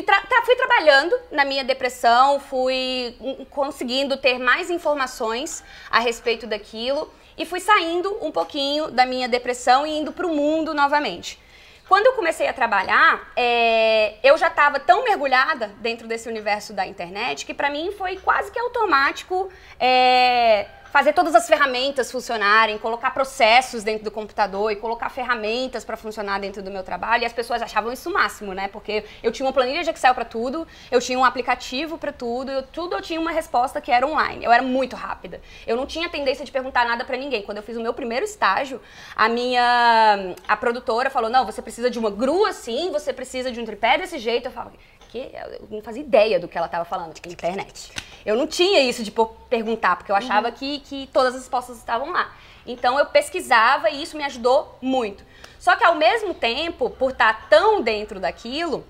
Tra tra fui trabalhando na minha depressão, fui conseguindo ter mais informações a respeito daquilo e fui saindo um pouquinho da minha depressão e indo para o mundo novamente. Quando eu comecei a trabalhar, é, eu já estava tão mergulhada dentro desse universo da internet que para mim foi quase que automático. É, fazer todas as ferramentas funcionarem, colocar processos dentro do computador e colocar ferramentas para funcionar dentro do meu trabalho. E as pessoas achavam isso o máximo, né? Porque eu tinha uma planilha de Excel para tudo, eu tinha um aplicativo para tudo, eu, tudo eu tinha uma resposta que era online. Eu era muito rápida. Eu não tinha tendência de perguntar nada para ninguém. Quando eu fiz o meu primeiro estágio, a minha a produtora falou: "Não, você precisa de uma grua assim, você precisa de um tripé desse jeito". Eu falava: "Que? Eu não fazia ideia do que ela estava falando, tipo, internet". Eu não tinha isso de perguntar, porque eu achava uhum. que, que todas as respostas estavam lá. Então eu pesquisava e isso me ajudou muito. Só que ao mesmo tempo, por estar tão dentro daquilo,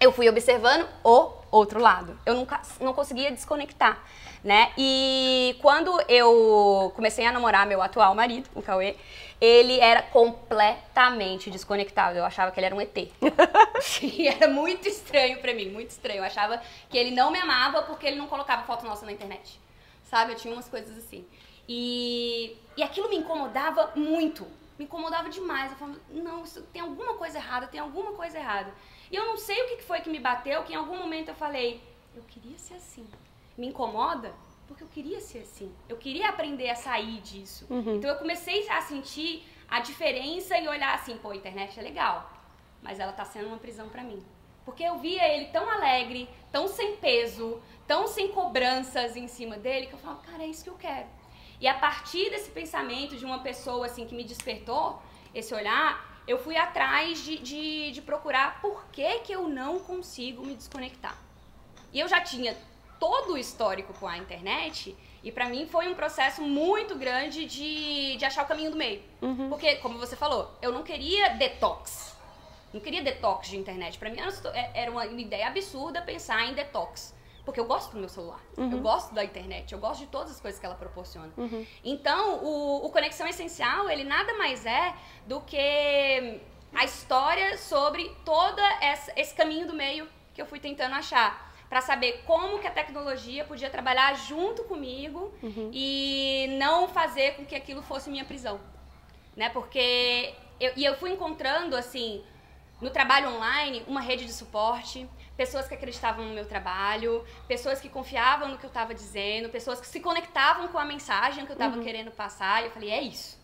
eu fui observando o outro lado. Eu nunca não conseguia desconectar, né? E quando eu comecei a namorar meu atual marido, o Cauê, ele era completamente desconectado. Eu achava que ele era um ET. e era muito estranho para mim, muito estranho. Eu achava que ele não me amava porque ele não colocava foto nossa na internet. Sabe? Eu tinha umas coisas assim. E, e aquilo me incomodava muito. Me incomodava demais. Eu falava, não, isso, tem alguma coisa errada, tem alguma coisa errada. E eu não sei o que foi que me bateu, que em algum momento eu falei, eu queria ser assim. Me incomoda? porque eu queria ser assim. Eu queria aprender a sair disso. Uhum. Então eu comecei a sentir a diferença e olhar assim, pô, a internet é legal, mas ela tá sendo uma prisão para mim. Porque eu via ele tão alegre, tão sem peso, tão sem cobranças em cima dele, que eu falava, cara, é isso que eu quero. E a partir desse pensamento de uma pessoa assim que me despertou esse olhar, eu fui atrás de, de, de procurar por que, que eu não consigo me desconectar. E eu já tinha todo o histórico com a internet. E para mim foi um processo muito grande de, de achar o caminho do meio. Uhum. Porque, como você falou, eu não queria detox. Não queria detox de internet. Para mim era é, uma ideia absurda pensar em detox. Porque eu gosto do meu celular. Uhum. Eu gosto da internet. Eu gosto de todas as coisas que ela proporciona. Uhum. Então, o, o Conexão Essencial, ele nada mais é do que a história sobre todo esse caminho do meio que eu fui tentando achar para saber como que a tecnologia podia trabalhar junto comigo uhum. e não fazer com que aquilo fosse minha prisão, né? Porque eu, e eu fui encontrando assim no trabalho online uma rede de suporte, pessoas que acreditavam no meu trabalho, pessoas que confiavam no que eu estava dizendo, pessoas que se conectavam com a mensagem que eu estava uhum. querendo passar. E eu falei, é isso.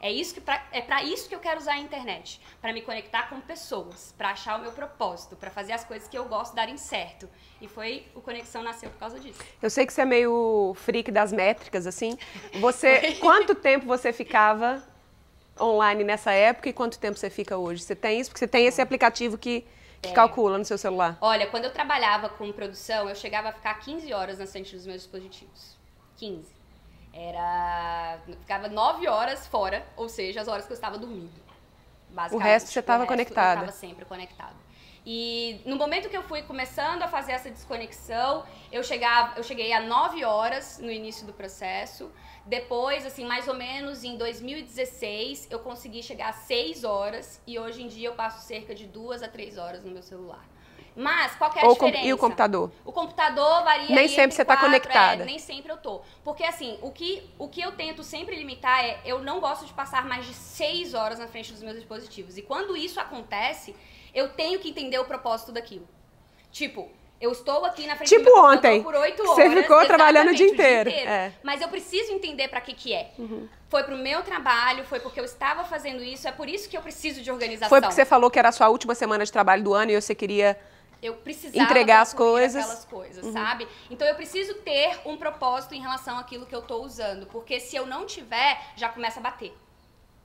É isso que pra, é para isso que eu quero usar a internet, para me conectar com pessoas, para achar o meu propósito, para fazer as coisas que eu gosto darem certo. E foi o conexão nasceu por causa disso. Eu sei que você é meio freak das métricas assim. Você quanto tempo você ficava online nessa época e quanto tempo você fica hoje? Você tem isso porque você tem esse aplicativo que que é. calcula no seu celular? Olha, quando eu trabalhava com produção, eu chegava a ficar 15 horas na frente dos meus dispositivos. 15. Era. Ficava nove horas fora, ou seja, as horas que eu estava dormindo. O resto você estava conectada. Eu estava sempre conectada. E no momento que eu fui começando a fazer essa desconexão, eu, chegava, eu cheguei a 9 horas no início do processo. Depois, assim, mais ou menos em 2016, eu consegui chegar a 6 horas. E hoje em dia eu passo cerca de 2 a 3 horas no meu celular. Mas qual que é a Ou com- diferença? e o computador? O computador varia Nem sempre você tá quatro, conectada. é, nem sempre eu tô. Porque assim, o que, o que eu tento sempre limitar é eu não gosto de passar mais de seis horas na frente dos meus dispositivos. E quando isso acontece, eu tenho que entender o propósito daquilo. Tipo, eu estou aqui na frente Tipo do meu ontem, por que você horas. ficou trabalhando o dia exatamente, inteiro. É. Uhum. Mas eu preciso entender pra que que é. Foi pro meu trabalho, foi porque eu estava fazendo isso, é por isso que eu preciso de organização. Foi porque você falou que era a sua última semana de trabalho do ano e você queria. Eu precisava Entregar as coisas. aquelas coisas, sabe? Então eu preciso ter um propósito em relação àquilo que eu tô usando, porque se eu não tiver, já começa a bater.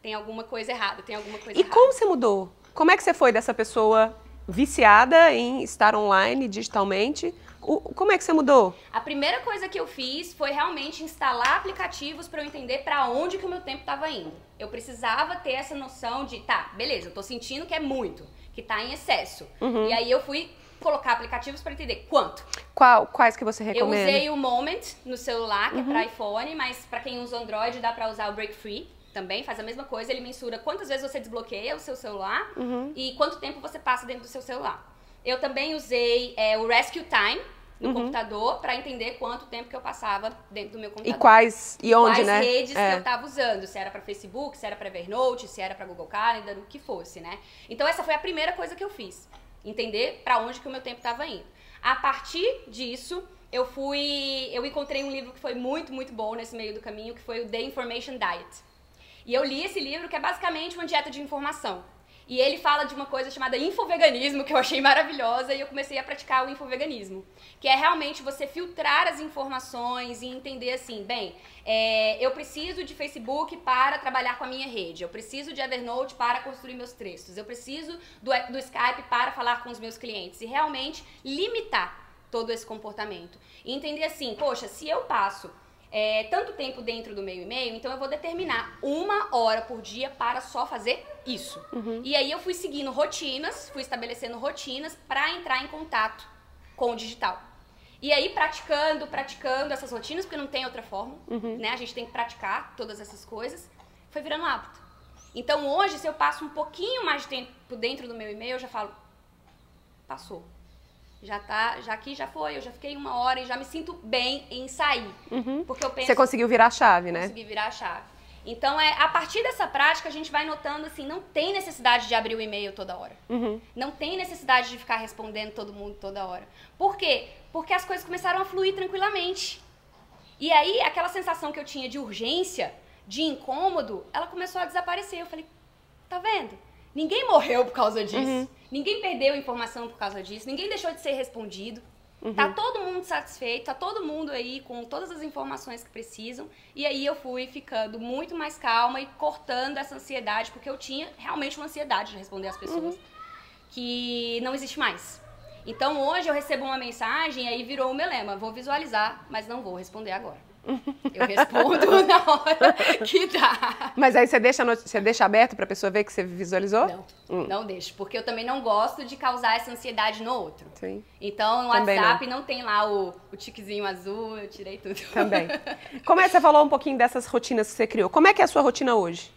Tem alguma coisa errada, tem alguma coisa E errada. como você mudou? Como é que você foi dessa pessoa viciada em estar online digitalmente? O- como é que você mudou? A primeira coisa que eu fiz foi realmente instalar aplicativos para eu entender para onde que o meu tempo estava indo. Eu precisava ter essa noção de, tá, beleza, eu tô sentindo que é muito, que tá em excesso. Uhum. E aí eu fui colocar aplicativos para entender quanto. Qual- quais que você Eu recomenda? usei o Moment no celular, que é Uhum. para iPhone, mas para quem usa Android dá para usar o Break Free também, faz a mesma coisa, ele mensura quantas vezes você desbloqueia o seu celular Uhum. e quanto tempo você passa dentro do seu celular. Eu também usei é, o Rescue Time no Uhum. computador para entender quanto tempo que eu passava dentro do meu E computador. quais e onde, Quais né? redes É. que eu tava usando, se era para Facebook, se era para Evernote, se era para Google Calendar, o que fosse, né? Então essa foi a primeira coisa que eu fiz, entender para onde que o meu tempo estava indo. A partir disso, eu fui, eu encontrei um livro que foi muito, muito bom nesse meio do caminho, que foi o The Information Diet. E eu li esse livro que é basicamente uma dieta de informação. E ele fala de uma coisa chamada infoveganismo, que eu achei maravilhosa, e eu comecei a praticar o infoveganismo. Que é realmente você filtrar as informações e entender assim, bem, é, eu preciso de Facebook para trabalhar com a minha rede, eu preciso de Evernote para construir meus textos, eu preciso do, do Skype para falar com os meus clientes. E realmente limitar todo esse comportamento. E entender assim, poxa, se eu passo é, tanto tempo dentro do meu e-mail, então eu vou determinar uma hora por dia para só fazer isso. E aí eu fui seguindo rotinas, fui estabelecendo rotinas para entrar em contato com o digital. E aí praticando, praticando essas rotinas, porque não tem outra forma, né? A gente tem que praticar todas essas coisas. Foi virando hábito. Então hoje, se eu passo um pouquinho mais de tempo dentro do meu e-mail, eu já falo, passou. Já tá, já aqui já foi, eu já fiquei uma hora e já me sinto bem em sair. Porque eu penso Você conseguiu virar a chave, né? conseguir virar a chave. Então, é, a partir dessa prática, a gente vai notando assim, não tem necessidade de abrir o e-mail toda hora. Uhum. Não tem necessidade de ficar respondendo todo mundo toda hora. Por quê? Porque as coisas começaram a fluir tranquilamente. E aí, aquela sensação que eu tinha de urgência, de incômodo, ela começou a desaparecer. Eu falei, tá vendo? Ninguém morreu por causa disso. Ninguém perdeu informação por causa disso. Ninguém deixou de ser respondido. Tá todo mundo satisfeito, tá todo mundo aí com todas as informações que precisam. E aí eu fui ficando muito mais calma e cortando essa ansiedade, porque eu tinha realmente uma ansiedade de responder às pessoas que não existe mais. Então hoje eu recebo uma mensagem e aí virou o meu lema: vou visualizar, mas não vou responder agora. Eu respondo na hora que dá. Mas aí você deixa, você deixa aberto pra pessoa ver que você visualizou? Não, não deixo, porque eu também não gosto de causar essa ansiedade no outro. Sim, Então no Também WhatsApp não. tem lá o, o tiquezinho azul, eu tirei tudo. também. Como é que você falou um pouquinho dessas rotinas que você criou? Como é que é a sua rotina hoje?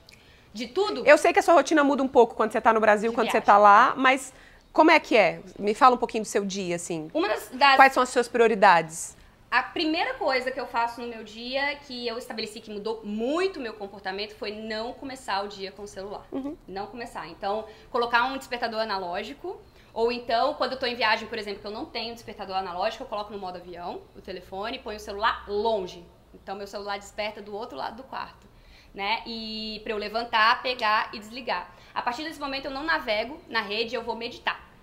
De tudo? Eu sei que a sua rotina muda um pouco quando você tá no Brasil, De quando você viagem. tá lá, mas como é que é? Me fala um pouquinho do seu dia, assim. Uma das, das- Quais são as suas prioridades? A primeira coisa que eu faço no meu dia, que eu estabeleci que mudou muito o meu comportamento, foi não começar o dia com o celular. Não começar. Então, colocar um despertador analógico. Ou então, quando eu tô em viagem, por exemplo, que eu não tenho despertador analógico, eu coloco no modo avião o telefone e ponho o celular longe. Então, meu celular desperta do outro lado do quarto. Né? E para eu levantar, pegar e desligar. A partir desse momento, eu não navego na rede, eu vou meditar.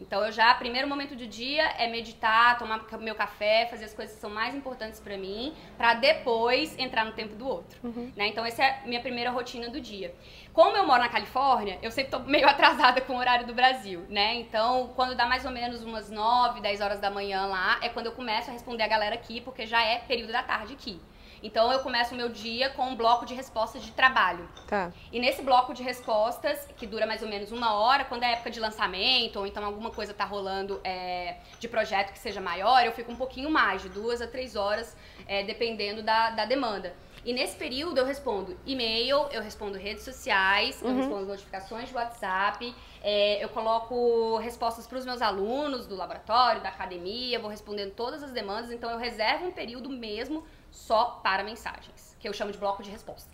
Então eu já, primeiro momento do dia é meditar, tomar meu café, fazer as coisas que são mais importantes pra mim, pra depois entrar no tempo do outro. Né? Então essa é a minha primeira rotina do dia. Como eu moro na Califórnia, eu sempre tô meio atrasada com o horário do Brasil, né? Então, quando dá mais ou menos umas 9, 10 horas da manhã lá, é quando eu começo a responder a galera aqui, porque já é período da tarde aqui. Então eu começo o meu dia com um bloco de respostas de trabalho. Tá. E nesse bloco de respostas, que dura mais ou menos uma hora, quando é época de lançamento, ou então alguma coisa tá rolando é, de projeto que seja maior, eu fico um pouquinho mais, de duas a três horas, é, dependendo da, da demanda. E nesse período eu respondo e-mail, eu respondo redes sociais, eu respondo notificações de WhatsApp, é, eu coloco respostas para os meus alunos do laboratório, da academia, vou respondendo todas as demandas. Então eu reservo um período mesmo só para mensagens, que eu chamo de bloco de respostas.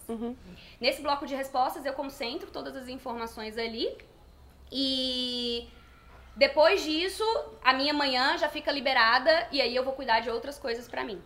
Nesse bloco de respostas eu concentro todas as informações ali e depois disso, a minha manhã já fica liberada e aí eu vou cuidar de outras coisas pra mim.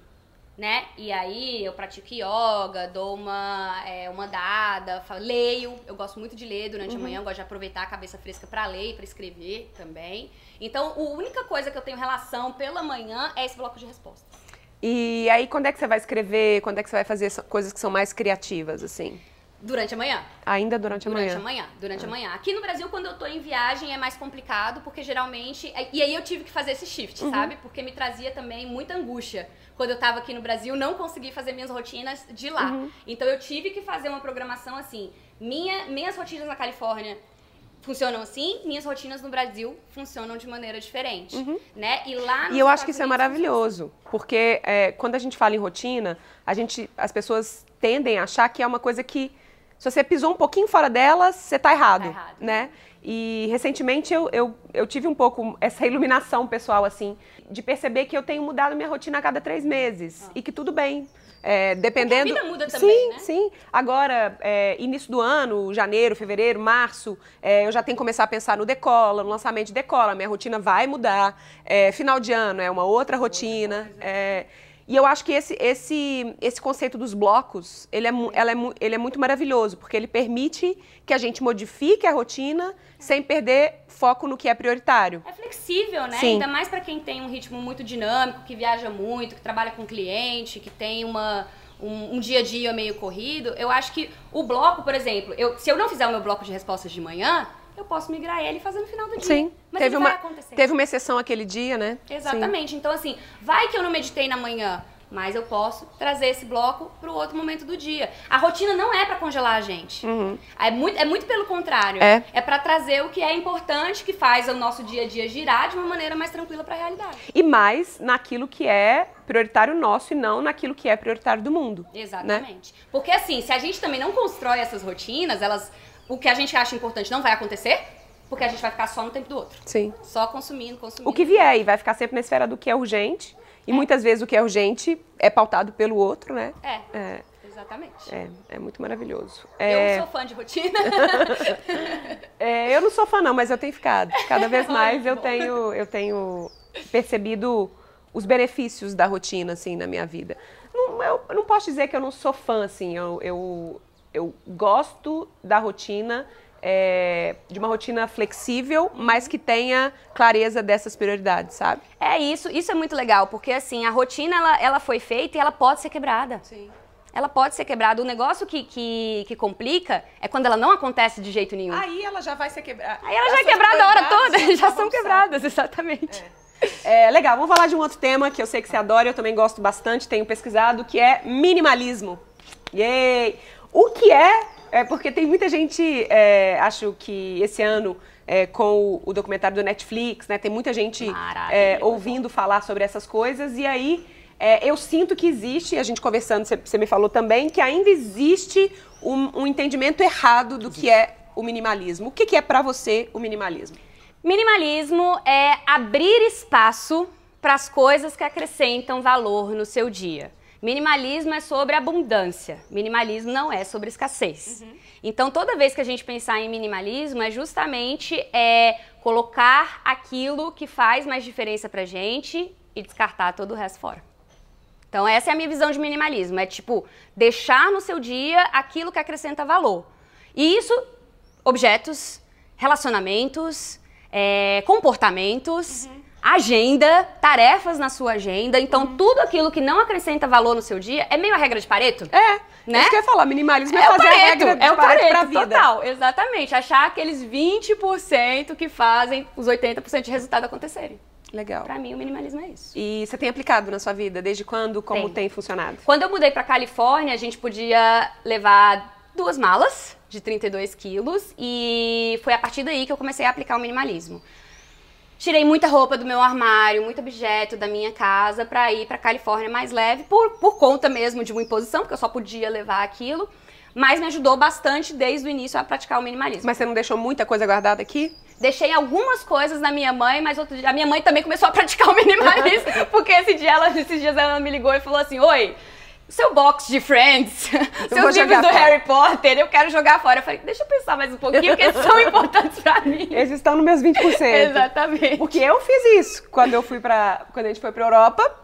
Né? E aí eu pratico yoga, dou uma, é, uma dada, falo- leio. Eu gosto muito de ler durante a manhã, eu gosto de aproveitar a cabeça fresca pra ler e pra escrever também. Então, a única coisa que eu tenho relação pela manhã é esse bloco de respostas. E aí, quando é que você vai escrever? Quando é que você vai fazer coisas que são mais criativas, assim? Durante a manhã. Ainda durante a Durante manhã? a manhã, durante a manhã. Aqui no Brasil, quando eu tô em viagem, é mais complicado, porque geralmente. E aí eu tive que fazer esse shift, sabe? Porque me trazia também muita angústia. Quando eu tava aqui no Brasil, não consegui fazer minhas rotinas de lá. Então eu tive que fazer uma programação assim. Minha, minhas rotinas na Califórnia funcionam assim, minhas rotinas no Brasil funcionam de maneira diferente. Né? E lá E eu acho que isso é maravilhoso, porque é, quando a gente fala em rotina, a gente, as pessoas tendem a achar que é uma coisa que, se você pisou um pouquinho fora dela, você tá errado, Tá errado. né? E recentemente eu, eu, eu tive um pouco essa iluminação pessoal, assim, de perceber que eu tenho mudado minha rotina a cada três meses e que tudo bem. É, dependendo. vida muda também, sim, né? Sim, agora, é, início do ano, janeiro, fevereiro, março, é, eu já tenho que começar a pensar no Decola, no lançamento de Decola. Minha rotina vai mudar. É, final de ano é uma outra rotina. é, e eu acho que esse, esse, esse conceito dos blocos, ele é, ela é, ele é muito maravilhoso, porque ele permite que a gente modifique a rotina sem perder foco no que é prioritário. É flexível, né? Sim. Ainda mais pra quem tem um ritmo muito dinâmico, que viaja muito, que trabalha com cliente, que tem uma, um, um dia a dia meio corrido. Eu acho que o bloco, por exemplo, eu, se eu não fizer o meu bloco de respostas de manhã, eu posso migrar ele e fazer no final do dia. Sim, Mas teve uma, vai acontecer. teve uma exceção aquele dia, né? Sim. Exatamente. Então, assim, vai que eu não meditei na manhã, mas eu posso trazer esse bloco pro outro momento do dia. A rotina não é pra congelar a gente. É, muito, é muito pelo contrário. É. É pra trazer o que é importante, que faz o nosso dia a dia girar de uma maneira mais tranquila pra realidade. E mais naquilo que é prioritário nosso e não naquilo que é prioritário do mundo. né? Exatamente. Porque assim, se a gente também não constrói essas rotinas, elas o que a gente acha importante não vai acontecer, porque a gente vai ficar só no tempo do outro. Sim. Só consumindo, consumindo. O que vier e vai ficar sempre na esfera do que é urgente. E muitas vezes o que é urgente é pautado pelo outro, né? É, É, exatamente. é, é muito maravilhoso. Eu É, não sou fã de rotina. é, eu não sou fã não, mas eu tenho ficado. Cada vez mais eu tenho, eu tenho percebido os benefícios da rotina, assim, na minha vida. Não, eu, eu não posso dizer que eu não sou fã, assim. Eu, eu, eu gosto da rotina, é, de uma rotina flexível, mas que tenha clareza dessas prioridades, sabe? É isso, isso é muito legal, porque assim, a rotina ela, ela foi feita e ela pode ser quebrada. Sim. Ela pode ser quebrada. O negócio que, que, que complica é quando ela não acontece de jeito nenhum. Aí ela já vai ser quebrada. Aí ela já é quebrada a hora toda, já são quebradas, exatamente. É, legal, vamos falar de um outro tema que eu sei que você adora, eu também gosto bastante, tenho pesquisado, que é minimalismo. Yay! O que é? É porque tem muita gente, é, acho que esse ano, é, com o, o documentário do Netflix, né, tem muita gente é, ouvindo falar sobre essas coisas, e aí é, eu sinto que existe, a gente conversando, você, me falou também, que ainda existe um, um entendimento errado do que é o minimalismo. O que, que é pra você o minimalismo? Minimalismo é abrir espaço para as coisas que acrescentam valor no seu dia. Minimalismo é sobre abundância. Minimalismo não é sobre escassez. Então, toda vez que a gente pensar em minimalismo, é justamente é, colocar aquilo que faz mais diferença pra gente e descartar todo o resto fora. Então, essa é a minha visão de minimalismo. É tipo, deixar no seu dia aquilo que acrescenta valor. E isso, objetos, relacionamentos, é, comportamentos, agenda, tarefas na sua agenda. Então, tudo aquilo que não acrescenta valor no seu dia é meio a regra de Pareto. É, Né? isso que eu ia falar, minimalismo é, É o fazer a Pareto, regra de é o Pareto Pareto, pra vida. total, exatamente. Achar aqueles 20% que fazem os 80% de resultado acontecerem. Legal. Pra mim, o minimalismo é isso. E você tem aplicado na sua vida? Desde quando? Como Tenho. tem funcionado? Quando eu mudei pra Califórnia, a gente podia levar duas malas de 32 quilos e foi a partir daí que eu comecei a aplicar o minimalismo. Tirei muita roupa do meu armário, muito objeto da minha casa para ir para Califórnia mais leve, por, por conta mesmo de uma imposição, porque eu só podia levar aquilo. Mas me ajudou bastante desde o início a praticar o minimalismo. Mas você não deixou muita coisa guardada aqui? Deixei algumas coisas na minha mãe, mas outro dia, a minha mãe também começou a praticar o minimalismo, porque esse dia ela, esses dias ela me ligou e falou assim: Oi, seu box de Friends, seus livros do fora. Harry Potter, eu quero jogar fora. Eu falei, deixa eu pensar mais um pouquinho, porque eles são importantes pra mim. Eles estão nos meus 20%. Exatamente. Porque eu fiz isso quando eu fui pra. Quando a gente foi pra Europa.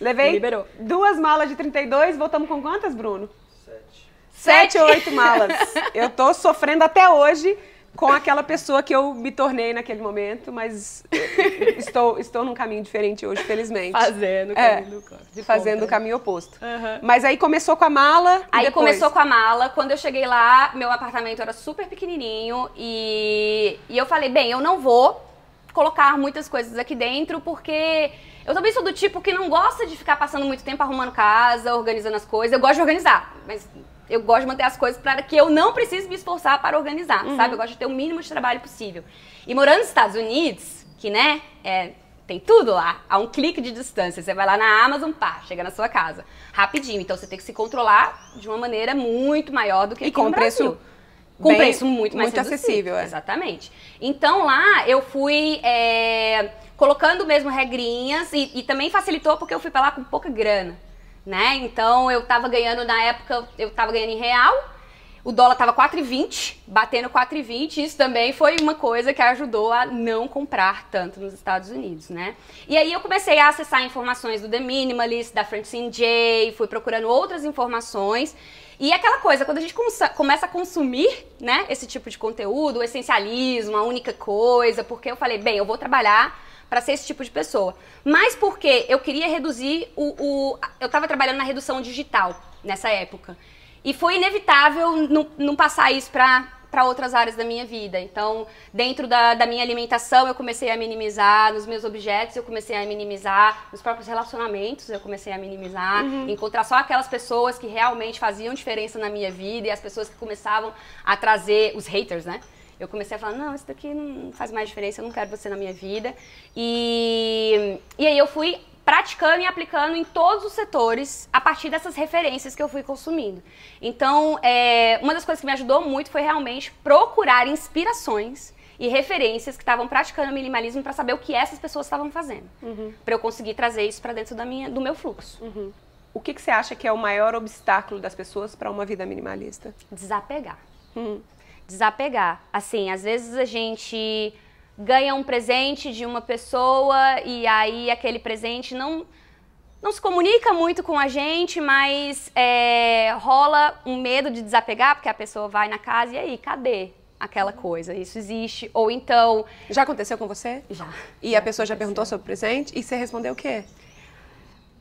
Levei Liberou. duas malas de 32, voltamos com quantas, Bruno? Sete. Sete ou oito malas. eu tô sofrendo até hoje com aquela pessoa que eu me tornei naquele momento, mas estou, estou num caminho diferente hoje, felizmente. Fazendo o caminho é, do Fazendo o caminho oposto. Uhum. Mas aí começou com a mala. Aí depois... começou com a mala. Quando eu cheguei lá, meu apartamento era super pequenininho e, e eu falei, bem, eu não vou colocar muitas coisas aqui dentro porque eu também sou do tipo que não gosta de ficar passando muito tempo arrumando casa, organizando as coisas. Eu gosto de organizar, mas eu gosto de manter as coisas para que eu não precise me esforçar para organizar, uhum. sabe? Eu gosto de ter o mínimo de trabalho possível. E morando nos Estados Unidos, que, né, é, tem tudo lá, a um clique de distância. Você vai lá na Amazon, pá, chega na sua casa. Rapidinho. Então você tem que se controlar de uma maneira muito maior do que e aqui com no Brasil. preço com bem, preço muito mais muito acessível. É. Exatamente. Então lá eu fui é, colocando mesmo regrinhas e, e também facilitou porque eu fui para lá com pouca grana né? Então eu tava ganhando na época, eu tava ganhando em real. O dólar tava 4,20, batendo 4,20. Isso também foi uma coisa que ajudou a não comprar tanto nos Estados Unidos, né? E aí eu comecei a acessar informações do The Minimalist, da Francine J, fui procurando outras informações. E aquela coisa, quando a gente começa a consumir, né, esse tipo de conteúdo, o essencialismo, a única coisa, porque eu falei, bem, eu vou trabalhar para ser esse tipo de pessoa. Mas porque eu queria reduzir o. o eu estava trabalhando na redução digital nessa época. E foi inevitável não, não passar isso para para outras áreas da minha vida. Então, dentro da, da, minha alimentação, eu comecei a minimizar, nos meus objetos, eu comecei a minimizar, nos próprios relacionamentos, eu comecei a minimizar, uhum. encontrar só aquelas pessoas que realmente faziam diferença na minha vida e as pessoas que começavam a trazer os haters, né? Eu comecei a falar, não, isso daqui não faz mais diferença, eu não quero você na minha vida. E, e aí eu fui praticando e aplicando em todos os setores a partir dessas referências que eu fui consumindo. Então, é, uma das coisas que me ajudou muito foi realmente procurar inspirações e referências que estavam praticando minimalismo para saber o que essas pessoas estavam fazendo, uhum. para eu conseguir trazer isso para dentro da minha, do meu fluxo. Uhum. O que, que, você acha que é o maior obstáculo das pessoas para uma vida minimalista? Desapegar. Uhum desapegar. Assim, às vezes a gente ganha um presente de uma pessoa e aí aquele presente não não se comunica muito com a gente, mas é, rola um medo de desapegar, porque a pessoa vai na casa e aí, cadê aquela coisa? Isso existe. Ou então. Já aconteceu com você? Já. E já a pessoa já perguntou sobre o presente e você respondeu o quê?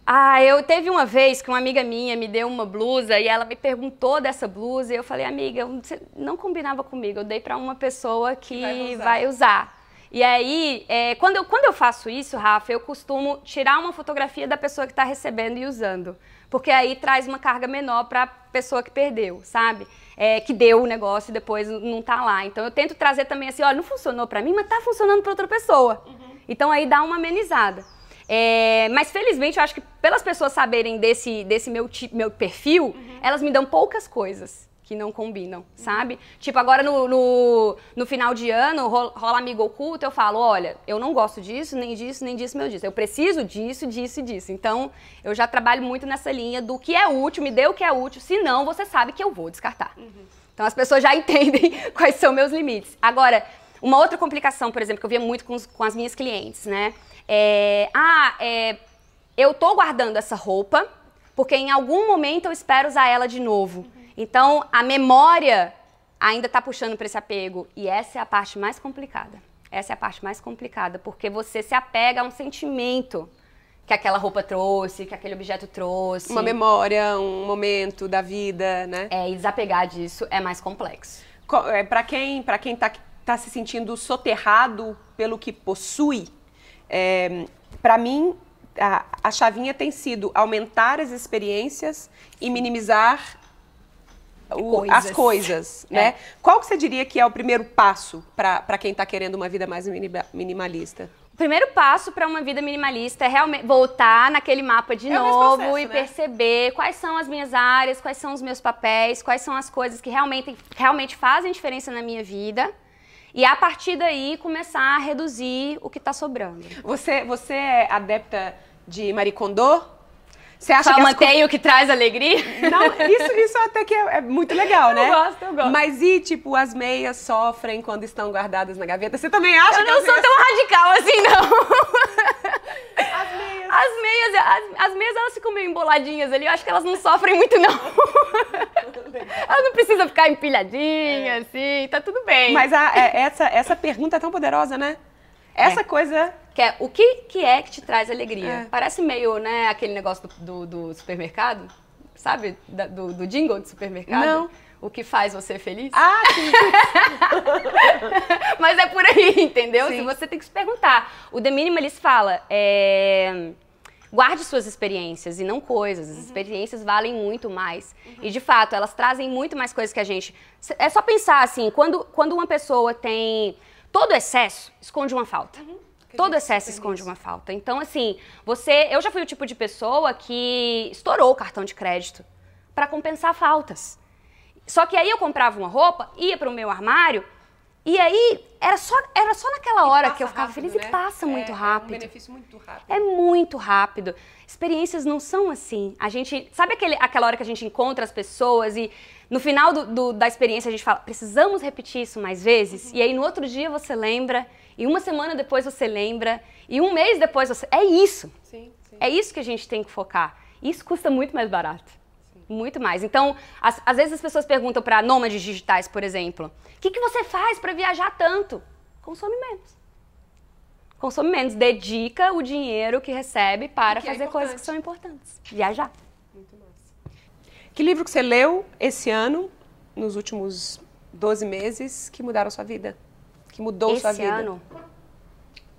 Ah, eu teve uma vez que uma amiga minha me deu uma blusa e ela me perguntou dessa blusa e eu falei, amiga, você não combinava comigo, eu dei para uma pessoa que vai usar. Vai usar. E aí, é, quando, eu, quando eu faço isso, Rafa, eu costumo tirar uma fotografia da pessoa que está recebendo e usando. Porque aí traz uma carga menor para a pessoa que perdeu, sabe? É, que deu o negócio e depois não está lá. Então eu tento trazer também assim, olha, não funcionou para mim, mas está funcionando para outra pessoa. Uhum. Então aí dá uma amenizada. É, mas felizmente eu acho que pelas pessoas saberem desse, desse meu, meu perfil, uhum. elas me dão poucas coisas que não combinam, uhum. sabe? Tipo, agora no, no, no, final de ano, rola amigo oculto, eu falo, olha, eu não gosto disso, nem disso, nem disso, meu disso. Eu preciso disso, disso e disso. Então, eu já trabalho muito nessa linha do que é útil, me dê o que é útil, senão você sabe que eu vou descartar. Uhum. Então, as pessoas já entendem quais são meus limites. Agora, uma outra complicação, por exemplo, que eu via muito com, os, com as minhas clientes, né? É, ah, é, eu tô guardando essa roupa porque em algum momento eu espero usar ela de novo. Uhum. Então, a memória ainda está puxando para esse apego. E essa é a parte mais complicada. Essa é a parte mais complicada, porque você se apega a um sentimento que aquela roupa trouxe, que aquele objeto trouxe. Uma memória, um momento da vida, né? É, e desapegar disso é mais complexo. É, para quem para quem tá, tá se sentindo soterrado pelo que possui, é, Para mim, a, a chavinha tem sido aumentar as experiências e minimizar o, coisas. as coisas, é. né? Qual que você diria que é o primeiro passo para quem está querendo uma vida mais minimalista? O primeiro passo para uma vida minimalista é realmente voltar naquele mapa de É novo processo, e né? perceber quais são as minhas áreas, quais são os meus papéis, quais são as coisas que realmente, realmente fazem diferença na minha vida. E a partir daí começar a reduzir o que está sobrando. Você, você é adepta de Marie Kondo? Você acha Só que as o que traz alegria? Não, isso, isso até que é, é muito legal, né? gosto, eu gosto. Mas e, tipo, as meias sofrem quando estão guardadas na gaveta? Você também acha Eu que não as sou meias... tão radical assim, não. As meias... As meias, as, as meias elas ficam meio emboladinhas ali, eu acho que elas não sofrem muito, não. Elas não precisam ficar empilhadinhas, assim, tá tudo bem. Mas a- é- essa, essa pergunta é tão poderosa, né? Essa É. coisa... Que é, o que, que é que te traz alegria? É. Parece meio, né, aquele negócio do, do, do supermercado, sabe? Da- do, do jingle do supermercado. Não. O que faz você feliz? Ah, sim. Mas é por aí, entendeu? Sim. Se você tem que se perguntar. O The Minimalist fala, é, guarde suas experiências e não coisas. Uhum. As experiências valem muito mais. E de fato, elas trazem muito mais coisas que a gente. É só pensar assim, quando, quando uma pessoa tem. Todo excesso esconde uma falta. Uhum. Todo excesso esconde uma falta. Então, assim, você. Eu já fui o tipo de pessoa que estourou o cartão de crédito para compensar faltas. Só que aí eu comprava uma roupa, ia para o meu armário, e aí era só, era só naquela hora que eu ficava Rápido, feliz né? e passa muito É, É um rápido. benefício muito rápido. É muito rápido. Experiências não são assim. A gente. Sabe aquele, aquela hora que a gente encontra as pessoas e no final do- do- da experiência a gente fala, precisamos repetir isso mais vezes? Uhum. E aí no outro dia você lembra, e uma semana depois você lembra, e um mês depois você. É isso. Sim, sim. É isso que a gente tem que focar. Isso custa muito mais barato. Muito mais. Então, às, às vezes as pessoas perguntam para nômades digitais, por exemplo, o que, que você faz para viajar tanto? Consome menos. Consome menos. Dedica o dinheiro que recebe para Que é fazer coisas importante. que são importantes. Viajar. Muito massa. Que livro que você leu esse ano, nos últimos 12 meses, que mudaram sua vida? Que mudou sua esse vida? ano,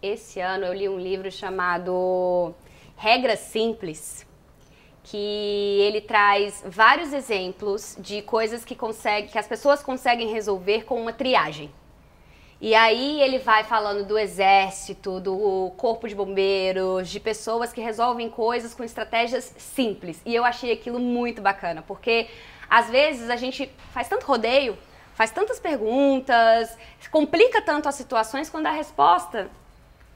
esse ano eu li um livro chamado Regras Simples, que ele traz vários exemplos de coisas que consegue, que as pessoas conseguem resolver com uma triagem. E aí ele vai falando do exército, do corpo de bombeiros, de pessoas que resolvem coisas com estratégias simples. E eu achei aquilo muito bacana, porque às vezes a gente faz tanto rodeio, faz tantas perguntas, complica tanto as situações quando a resposta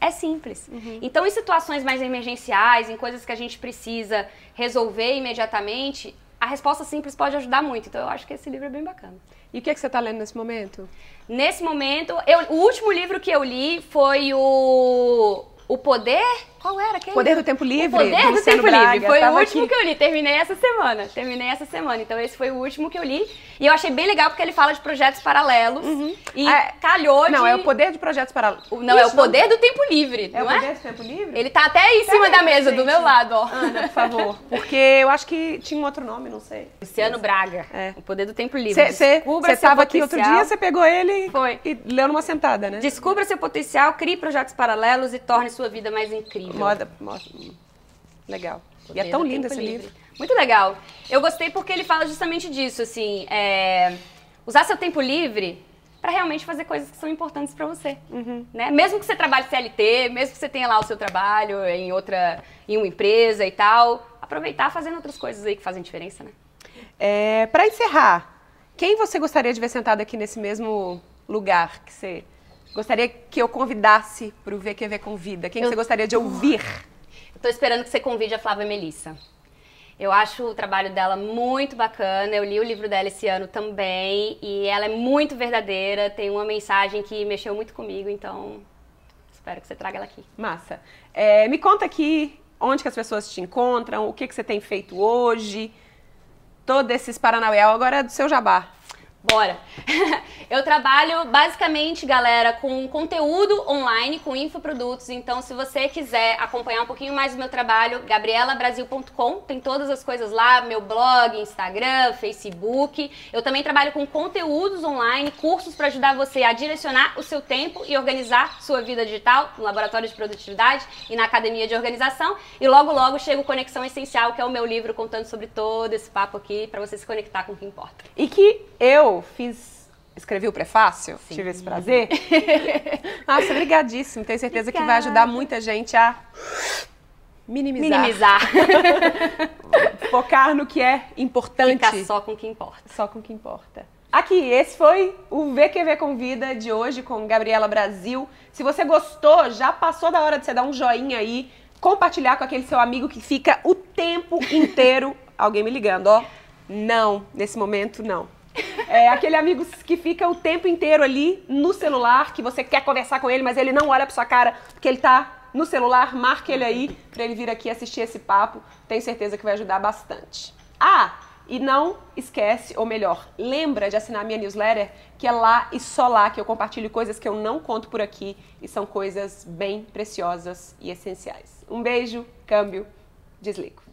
é simples. Então, em situações mais emergenciais, em coisas que a gente precisa resolver imediatamente, a resposta simples pode ajudar muito. Então, eu acho que esse livro é bem bacana. E o que, é que você está lendo nesse momento? Nesse momento, eu- o último livro que eu li foi o O Poder. Qual era? Aquele? Poder do Tempo Livre, O Poder do do Tempo Braga, Livre. Foi o último aqui. que eu li. Terminei essa semana. Terminei essa semana. Então, esse foi o último que eu li. E eu achei bem legal porque ele fala de projetos paralelos. E Ah, é- calhou de. Não, é o Poder de Projetos para... Não, é o Poder do Tempo Livre. É o não é? Poder do Tempo Livre? Ele tá até aí em cima Pega da aí, mesa, do gente. meu lado, ó. Ana, por favor. Porque eu acho que tinha um outro nome, não sei. Luciano Braga. É. O Poder do Tempo Livre. Você estava aqui outro dia, você pegou ele Foi. e leu numa sentada, né? Descubra seu potencial, crie projetos paralelos e torne sua vida mais incrível. Moda, moda. Legal. E é tão do lindo esse Livre. livro. Muito legal. Eu gostei porque ele fala justamente disso, assim, é, usar seu tempo livre para realmente fazer coisas que são importantes para você, Uhum. né? Mesmo que você trabalhe CLT, mesmo que você tenha lá o seu trabalho em outra, em uma empresa e tal, aproveitar fazendo outras coisas aí que fazem diferença, né? É, para encerrar, quem você gostaria de ver sentado aqui nesse mesmo lugar que você gostaria que eu convidasse para o VQV Convida? Quem que Eu- você gostaria de ouvir? Tô esperando que você convide a Flávia Melissa. Eu acho o trabalho dela muito bacana. Eu li o livro dela esse ano também e ela é muito verdadeira. Tem uma mensagem que mexeu muito comigo, então espero que você traga ela aqui. Massa. É, me conta aqui onde que as pessoas te encontram, o que, que você tem feito hoje, todo esses Paranauel, agora é do seu jabá. Bora! Eu trabalho basicamente, galera, com conteúdo online, com infoprodutos. Então, se você quiser acompanhar um pouquinho mais do meu trabalho, gabrielabrasil.com, tem todas as coisas lá, meu blog, Instagram, Facebook. Eu também trabalho com conteúdos online, cursos para ajudar você a direcionar o seu tempo e organizar sua vida digital no laboratório de produtividade e na academia de organização. E logo, logo chega o Conexão Essencial, que é o meu livro contando sobre todo esse papo aqui, para você se conectar com o que importa. E que eu fiz, escrevi o prefácio, tive esse prazer. Nossa, obrigadíssimo. Tenho certeza que vai ajudar muita gente a minimizar. Minimizar. Focar no que é importante. Ficar só com o que importa. Só com o que importa. Aqui, esse foi o VQV Convida de hoje com Gabriela Brasil. Se você gostou, já passou da hora de você dar um joinha aí, compartilhar com aquele seu amigo que fica o tempo inteiro. Alguém me ligando, ó. Não, nesse momento não. É aquele amigo que fica o tempo inteiro ali no celular, que você quer conversar com ele, mas ele não olha pra sua cara porque ele tá no celular, marque ele aí para ele vir aqui assistir esse papo. Tenho certeza que vai ajudar bastante. Ah, e não esquece, ou melhor, lembra de assinar minha newsletter, que é lá e só lá que eu compartilho coisas que eu não conto por aqui e são coisas bem preciosas e essenciais. Um beijo, câmbio, desligo.